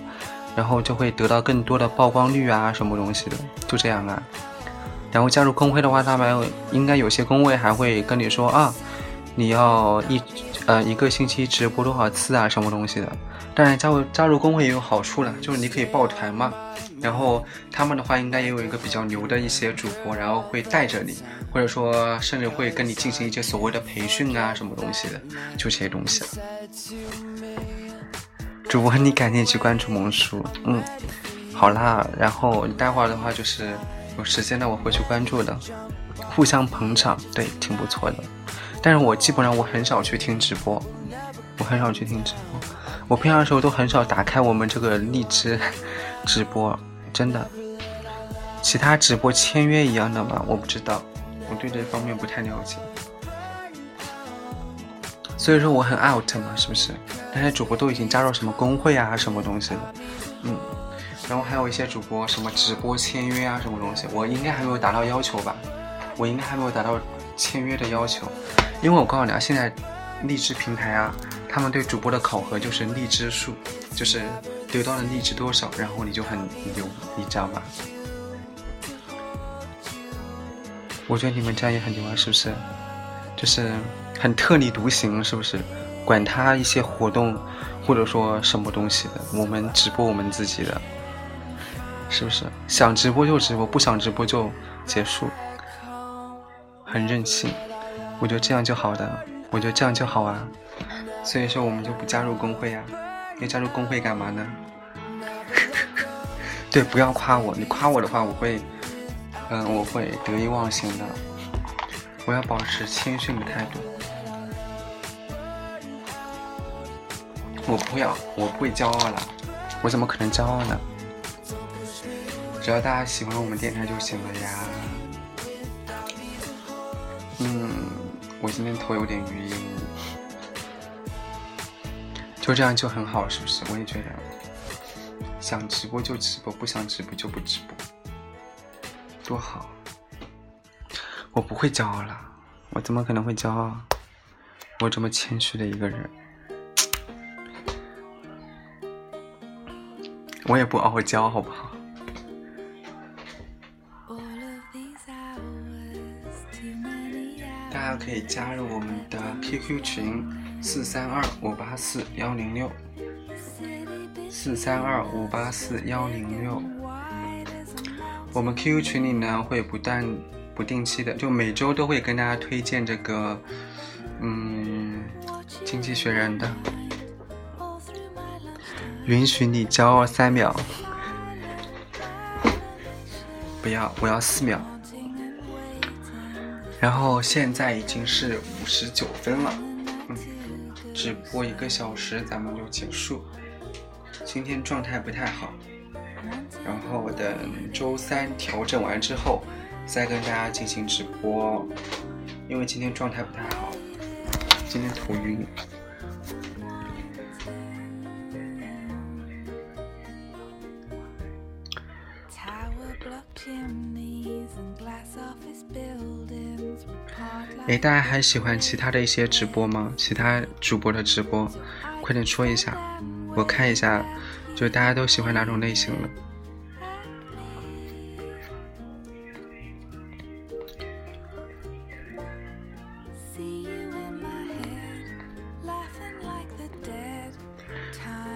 然后就会得到更多的曝光率啊，什么东西的，就这样啊。然后加入工会的话，他们应该有些工会还会跟你说啊，你要一呃一个星期直播多少次啊，什么东西的。当然加入加入工会也有好处了，就是你可以抱团嘛。然后他们的话应该也有一个比较牛的一些主播，然后会带着你，或者说甚至会跟你进行一些所谓的培训啊，什么东西的，就这些东西。主播，你赶紧去关注萌叔，嗯，好啦，然后你待会儿的话就是有时间的我会去关注的，互相捧场，对，挺不错的。但是我基本上我很少去听直播，我很少去听直播，我平常的时候都很少打开我们这个荔枝 直播。真的，其他直播签约一样的吗？我不知道，我对这方面不太了解。所以说我很 out 嘛，是不是？那些主播都已经加入什么工会啊，什么东西的，然后还有一些主播什么直播签约啊，什么东西，我应该还没有达到要求吧？我应该还没有达到签约的要求，因为我告诉你啊，现在荔枝平台啊，他们对主播的考核就是荔枝数，就是。得到了荔枝多少，然后你就很牛，你知道吗？我觉得你们这样也很牛啊，是不是？就是很特立独行，是不是？管他一些活动或者说什么东西的，我们直播我们自己的，是不是？想直播就直播，不想直播就结束，很任性。我觉得这样就好的，我觉得这样就好啊。所以说我们就不加入工会啊。要加入工会干嘛呢？对，不要夸我，你夸我的话，我会，嗯，我会得意忘形的。我要保持谦逊的态度。我不要，我不会骄傲了。我怎么可能骄傲呢？只要大家喜欢我们电台就行了呀。嗯，我今天头有点晕。就这样就很好，是不是？我也觉得，想直播就直播，不想直播就不直播，多好！我不会骄傲了，我怎么可能会骄傲？我这么谦虚的一个人，我也不傲娇，好不好？可以加入我们的 QQ 群。四三二五八四幺零六，四三二五八四幺零六。我们 QQ 群里呢会不断、不定期的，就每周都会跟大家推荐这个，嗯，《经济学人》的。允许你骄傲三秒，不要，我要四秒。然后现在已经是五十九分了。嗯直播一个小时，咱们就结束。今天状态不太好，然后等周三调整完之后，再跟大家进行直播。因为今天状态不太好，今天头晕。哎，大家还喜欢其他的一些直播吗？其他主播的直播，快点说一下，我看一下，就大家都喜欢哪种类型的。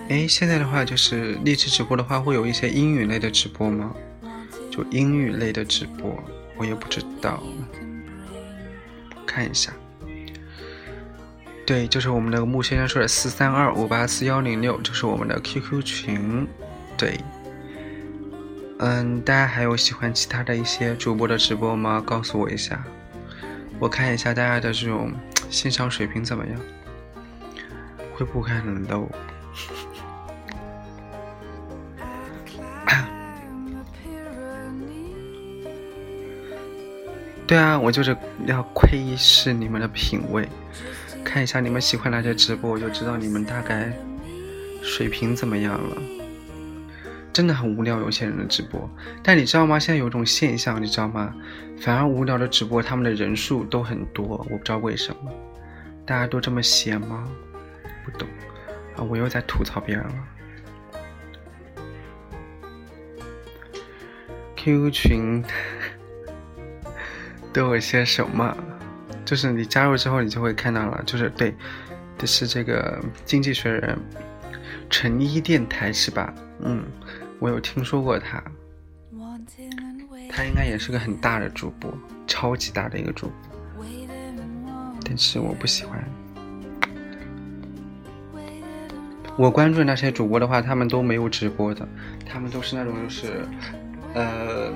哎，现在的话就是励志直播的话，会有一些英语类的直播吗？就英语类的直播，我也不知道。看一下，对，就是我们的木先生说的四三二五八四幺零六，就是我们的 QQ 群。对，嗯，大家还有喜欢其他的一些主播的直播吗？告诉我一下，我看一下大家的这种 欣赏水平怎么样，会不会很 low？对啊，我就是要窥视你们的品味，看一下你们喜欢哪些直播，我就知道你们大概水平怎么样了。真的很无聊，有些人的直播。但你知道吗？现在有一种现象，你知道吗？反而无聊的直播，他们的人数都很多，我不知道为什么。大家都这么闲吗？不懂啊！我又在吐槽别人了。QQ 群都有些什么？就是你加入之后，你就会看到了。就是对，这是这个《经济学人》陈一电台是吧？嗯，我有听说过他。他应该也是个很大的主播，超级大的一个主播。但是我不喜欢。我关注那些主播的话，他们都没有直播的，他们都是那种就是。呃，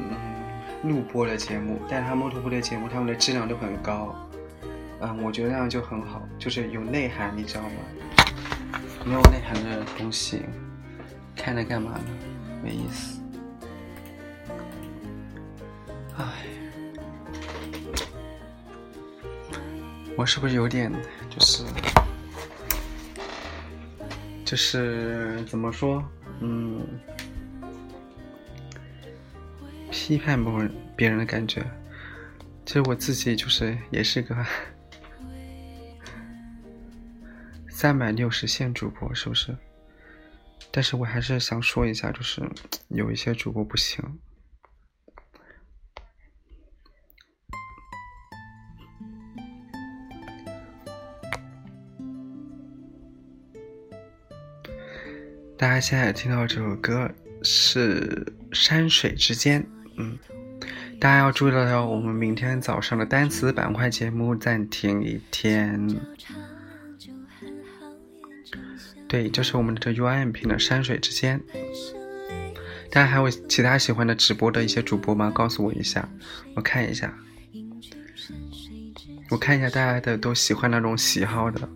录播的节目，但是他们录播的节目，他们的质量都很高。嗯，我觉得那样就很好，就是有内涵，你知道吗？没有内涵的东西，看它干嘛呢？没意思。唉，我是不是有点就是，就是怎么说？嗯。批判某人别人的感觉，其实我自己就是也是个 三百六十线主播，是不是？但是我还是想说一下，就是有一些主播不行。大家现在听到这首歌是《山水之间》。嗯，大家要注意了哟，我们明天早上的单词板块节目暂停一天。对，就是我们的这 U I M 评的山水之间。大家还有其他喜欢的直播的一些主播吗？告诉我一下，我看一下。我看一下大家的都喜欢那种喜好的。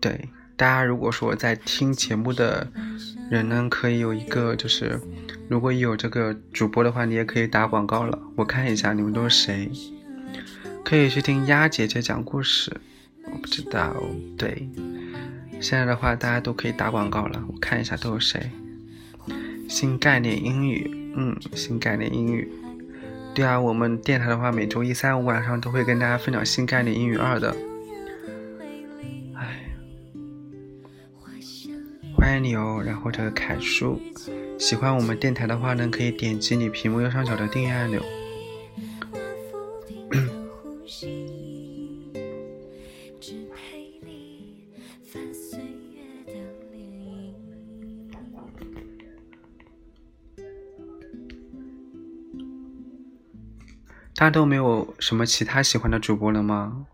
对，大家如果说在听节目的。人呢可以有一个，就是如果有这个主播的话，你也可以打广告了。我看一下你们都是谁，可以去听鸭姐姐讲故事。我不知道，对，现在的话大家都可以打广告了。我看一下都有谁。新概念英语，嗯，新概念英语。对啊，我们电台的话，每周一、三、五晚上都会跟大家分享新概念英语二的。欢迎你哦，然后这个凯叔，喜欢我们电台的话呢，可以点击你屏幕右上角的订阅按钮。大家都没有什么其他喜欢的主播了吗？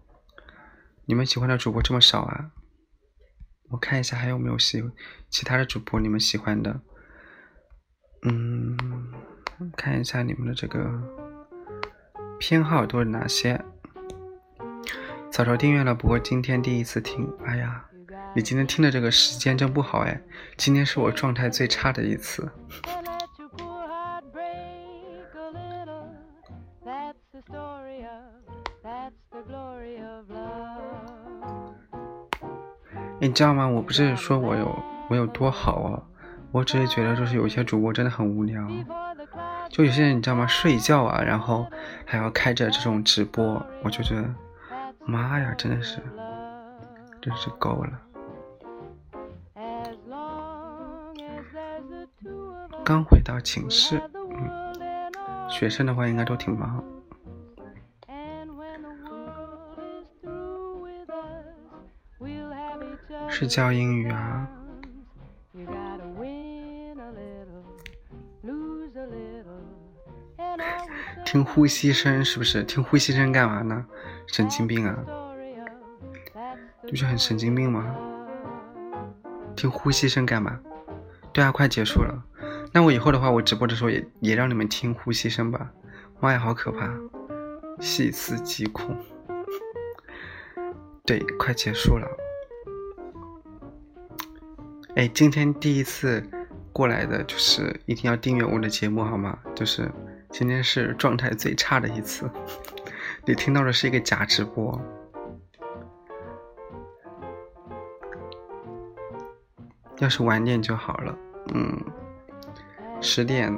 你们喜欢的主播这么少啊？我看一下还有没有喜其他的主播你们喜欢的，嗯，看一下你们的这个偏好都是哪些。早早订阅了，不过今天第一次听，哎呀，你今天听的这个时间真不好哎，今天是我状态最差的一次。你知道吗？我不是说我有我有多好哦，我只是觉得就是有些主播真的很无聊，就有些人你知道吗？睡觉啊，然后还要开着这种直播，我就觉得，妈呀，真的是，真是够了。刚回到寝室，嗯，学生的话应该都挺忙。是教英语啊？听呼吸声是不是？听呼吸声干嘛呢？神经病啊！不是很神经病吗？听呼吸声干嘛？对啊，快结束了。那我以后的话，我直播的时候也也让你们听呼吸声吧。妈呀，好可怕！细思极恐。对，快结束了。哎，今天第一次过来的，就是一定要订阅我的节目，好吗？就是今天是状态最差的一次，你听到的是一个假直播。要是晚点就好了。嗯，十点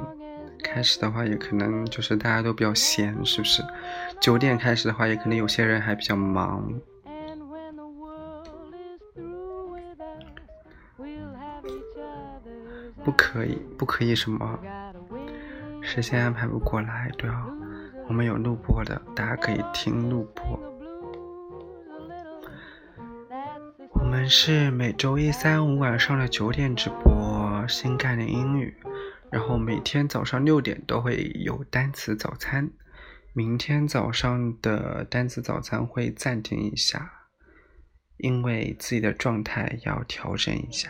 开始的话，也可能就是大家都比较闲，是不是？九点开始的话，也可能有些人还比较忙。不可以，不可以什么？时间安排不过来，对啊，我们有录播的，大家可以听录播。我们是每周一、三、五晚上的九点直播新概念英语，然后每天早上六点都会有单词早餐。明天早上的单词早餐会暂停一下，因为自己的状态要调整一下。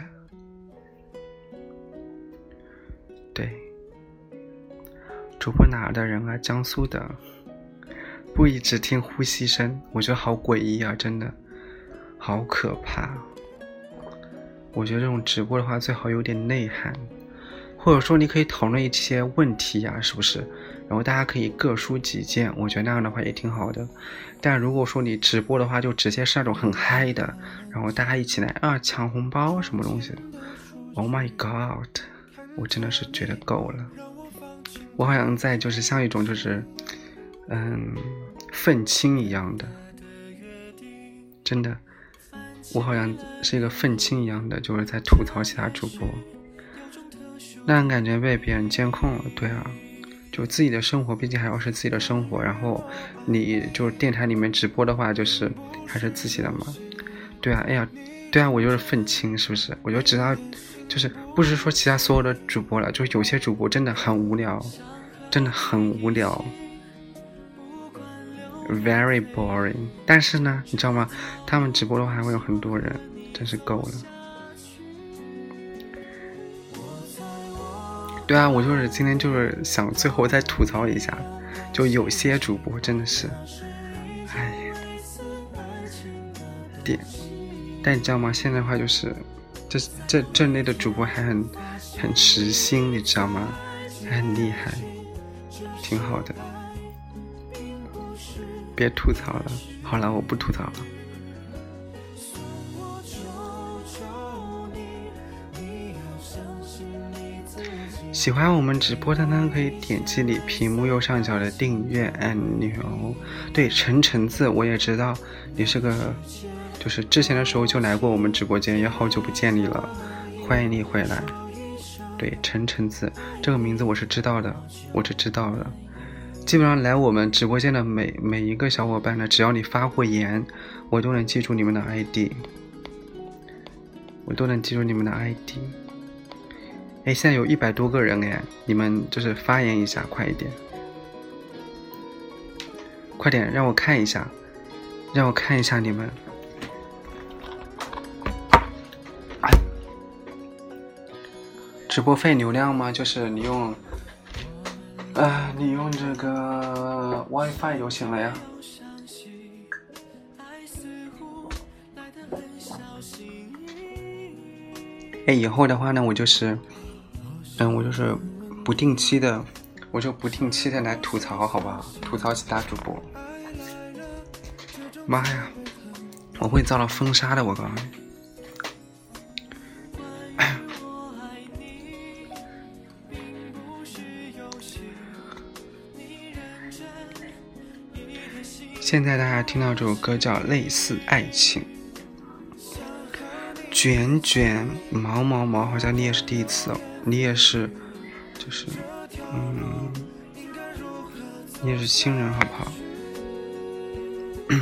主播哪儿的人啊？江苏的，不一直听呼吸声，我觉得好诡异啊！真的，好可怕。我觉得这种直播的话，最好有点内涵，或者说你可以讨论一些问题呀，是不是？然后大家可以各抒己见，我觉得那样的话也挺好的。但如果说你直播的话，就直接是那种很嗨的，然后大家一起来啊抢红包什么东西？Oh my god！我真的是觉得够了，我好像在就是像一种就是，嗯，愤青一样的，真的，我好像是一个愤青一样的，就是在吐槽其他主播，那种感觉被别人监控了。对啊，就自己的生活毕竟还要是自己的生活，然后你就是电台里面直播的话，就是还是自己的嘛。对啊，哎呀，对啊，我就是愤青，是不是？我就知道。就是不是说其他所有的主播了，就有些主播真的很无聊，真的很无聊，very boring。但是呢，你知道吗？他们直播的话还会有很多人，真是够了。对啊，我就是今天就是想最后再吐槽一下，就有些主播真的是，哎，点。但你知道吗？现在的话就是。这这类的主播还很很实心，你知道吗？还很厉害，挺好的。别吐槽了，好了，我不吐槽了。喜欢我们直播的呢，可以点击你屏幕右上角的订阅按钮。对，陈橙子，我也知道你是个。就是之前的时候就来过我们直播间，也好久不见你了，欢迎你回来。对，陈橙子这个名字我是知道的，我是知道的。基本上来我们直播间的每每一个小伙伴呢，只要你发过言，我都能记住你们的 ID，我都能记住你们的 ID。哎，现在有一百多个人哎，你们就是发言一下，快一点，快点让我看一下，让我看一下你们。直播费流量吗？就是你用，呃，你用这个 WiFi 就行了呀。哎，以后的话呢，我就是，嗯，我就是不定期的，我就不定期的来吐槽，好不好？吐槽其他主播。妈呀，我会遭到封杀的，我告诉你。现在大家听到这首歌叫《类似爱情》，卷卷毛毛毛，好像你也是第一次哦，你也是，就是，嗯，你也是新人，好不好？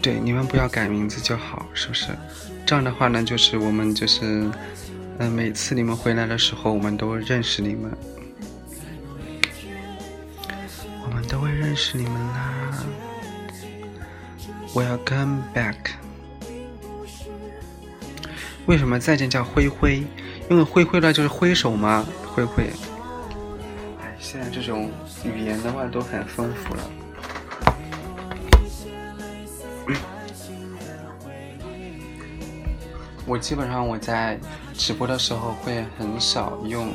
对，你们不要改名字就好，是不是？这样的话呢，就是我们就是，嗯，每次你们回来的时候，我们都认识你们。认识你们啦！Welcome back。为什么再见叫挥挥？因为挥挥呢就是挥手嘛，挥挥。哎，现在这种语言的话都很丰富了。我基本上我在直播的时候会很少用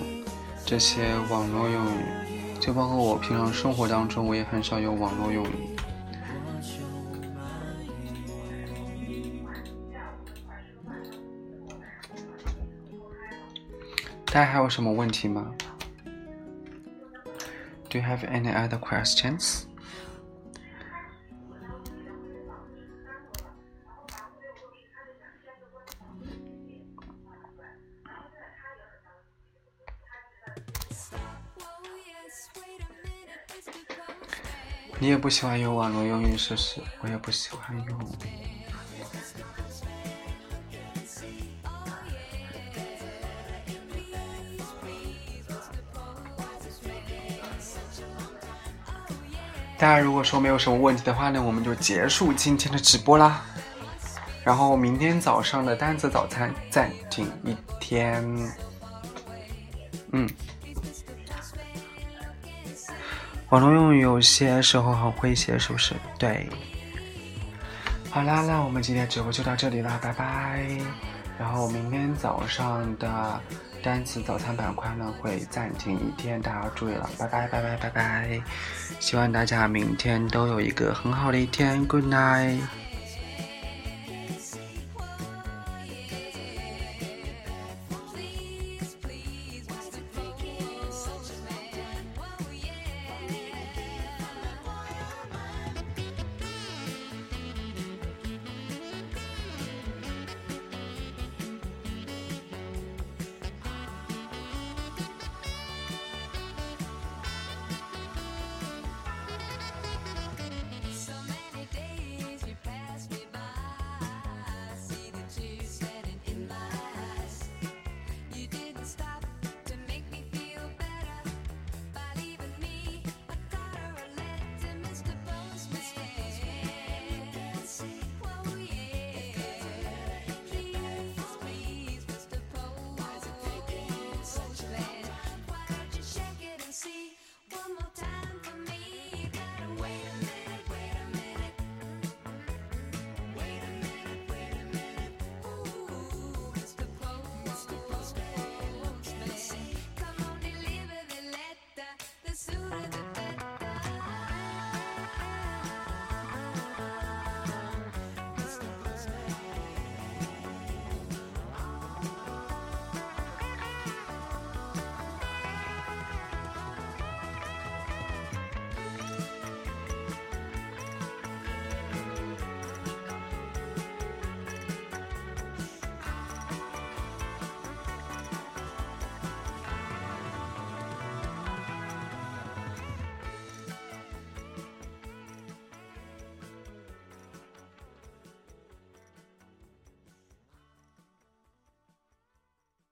这些网络用语。就包括我平常生活当中我也很少有网络用语大家还有什么问题吗？Do you have any other questions? 你也不喜欢用网络用语是不是？我也不喜欢用。大家如果说没有什么问题的话呢，我们就结束今天的直播啦。然后明天早上的单子早餐暂停一天。嗯。网络用语有些时候很诙谐，是不是？对。好啦，那我们今天直播就到这里啦，拜拜。然后明天早上的单词早餐板块呢会暂停一天，大家注意了，拜拜拜拜拜拜。希望大家明天都有一个很好的一天，Good night。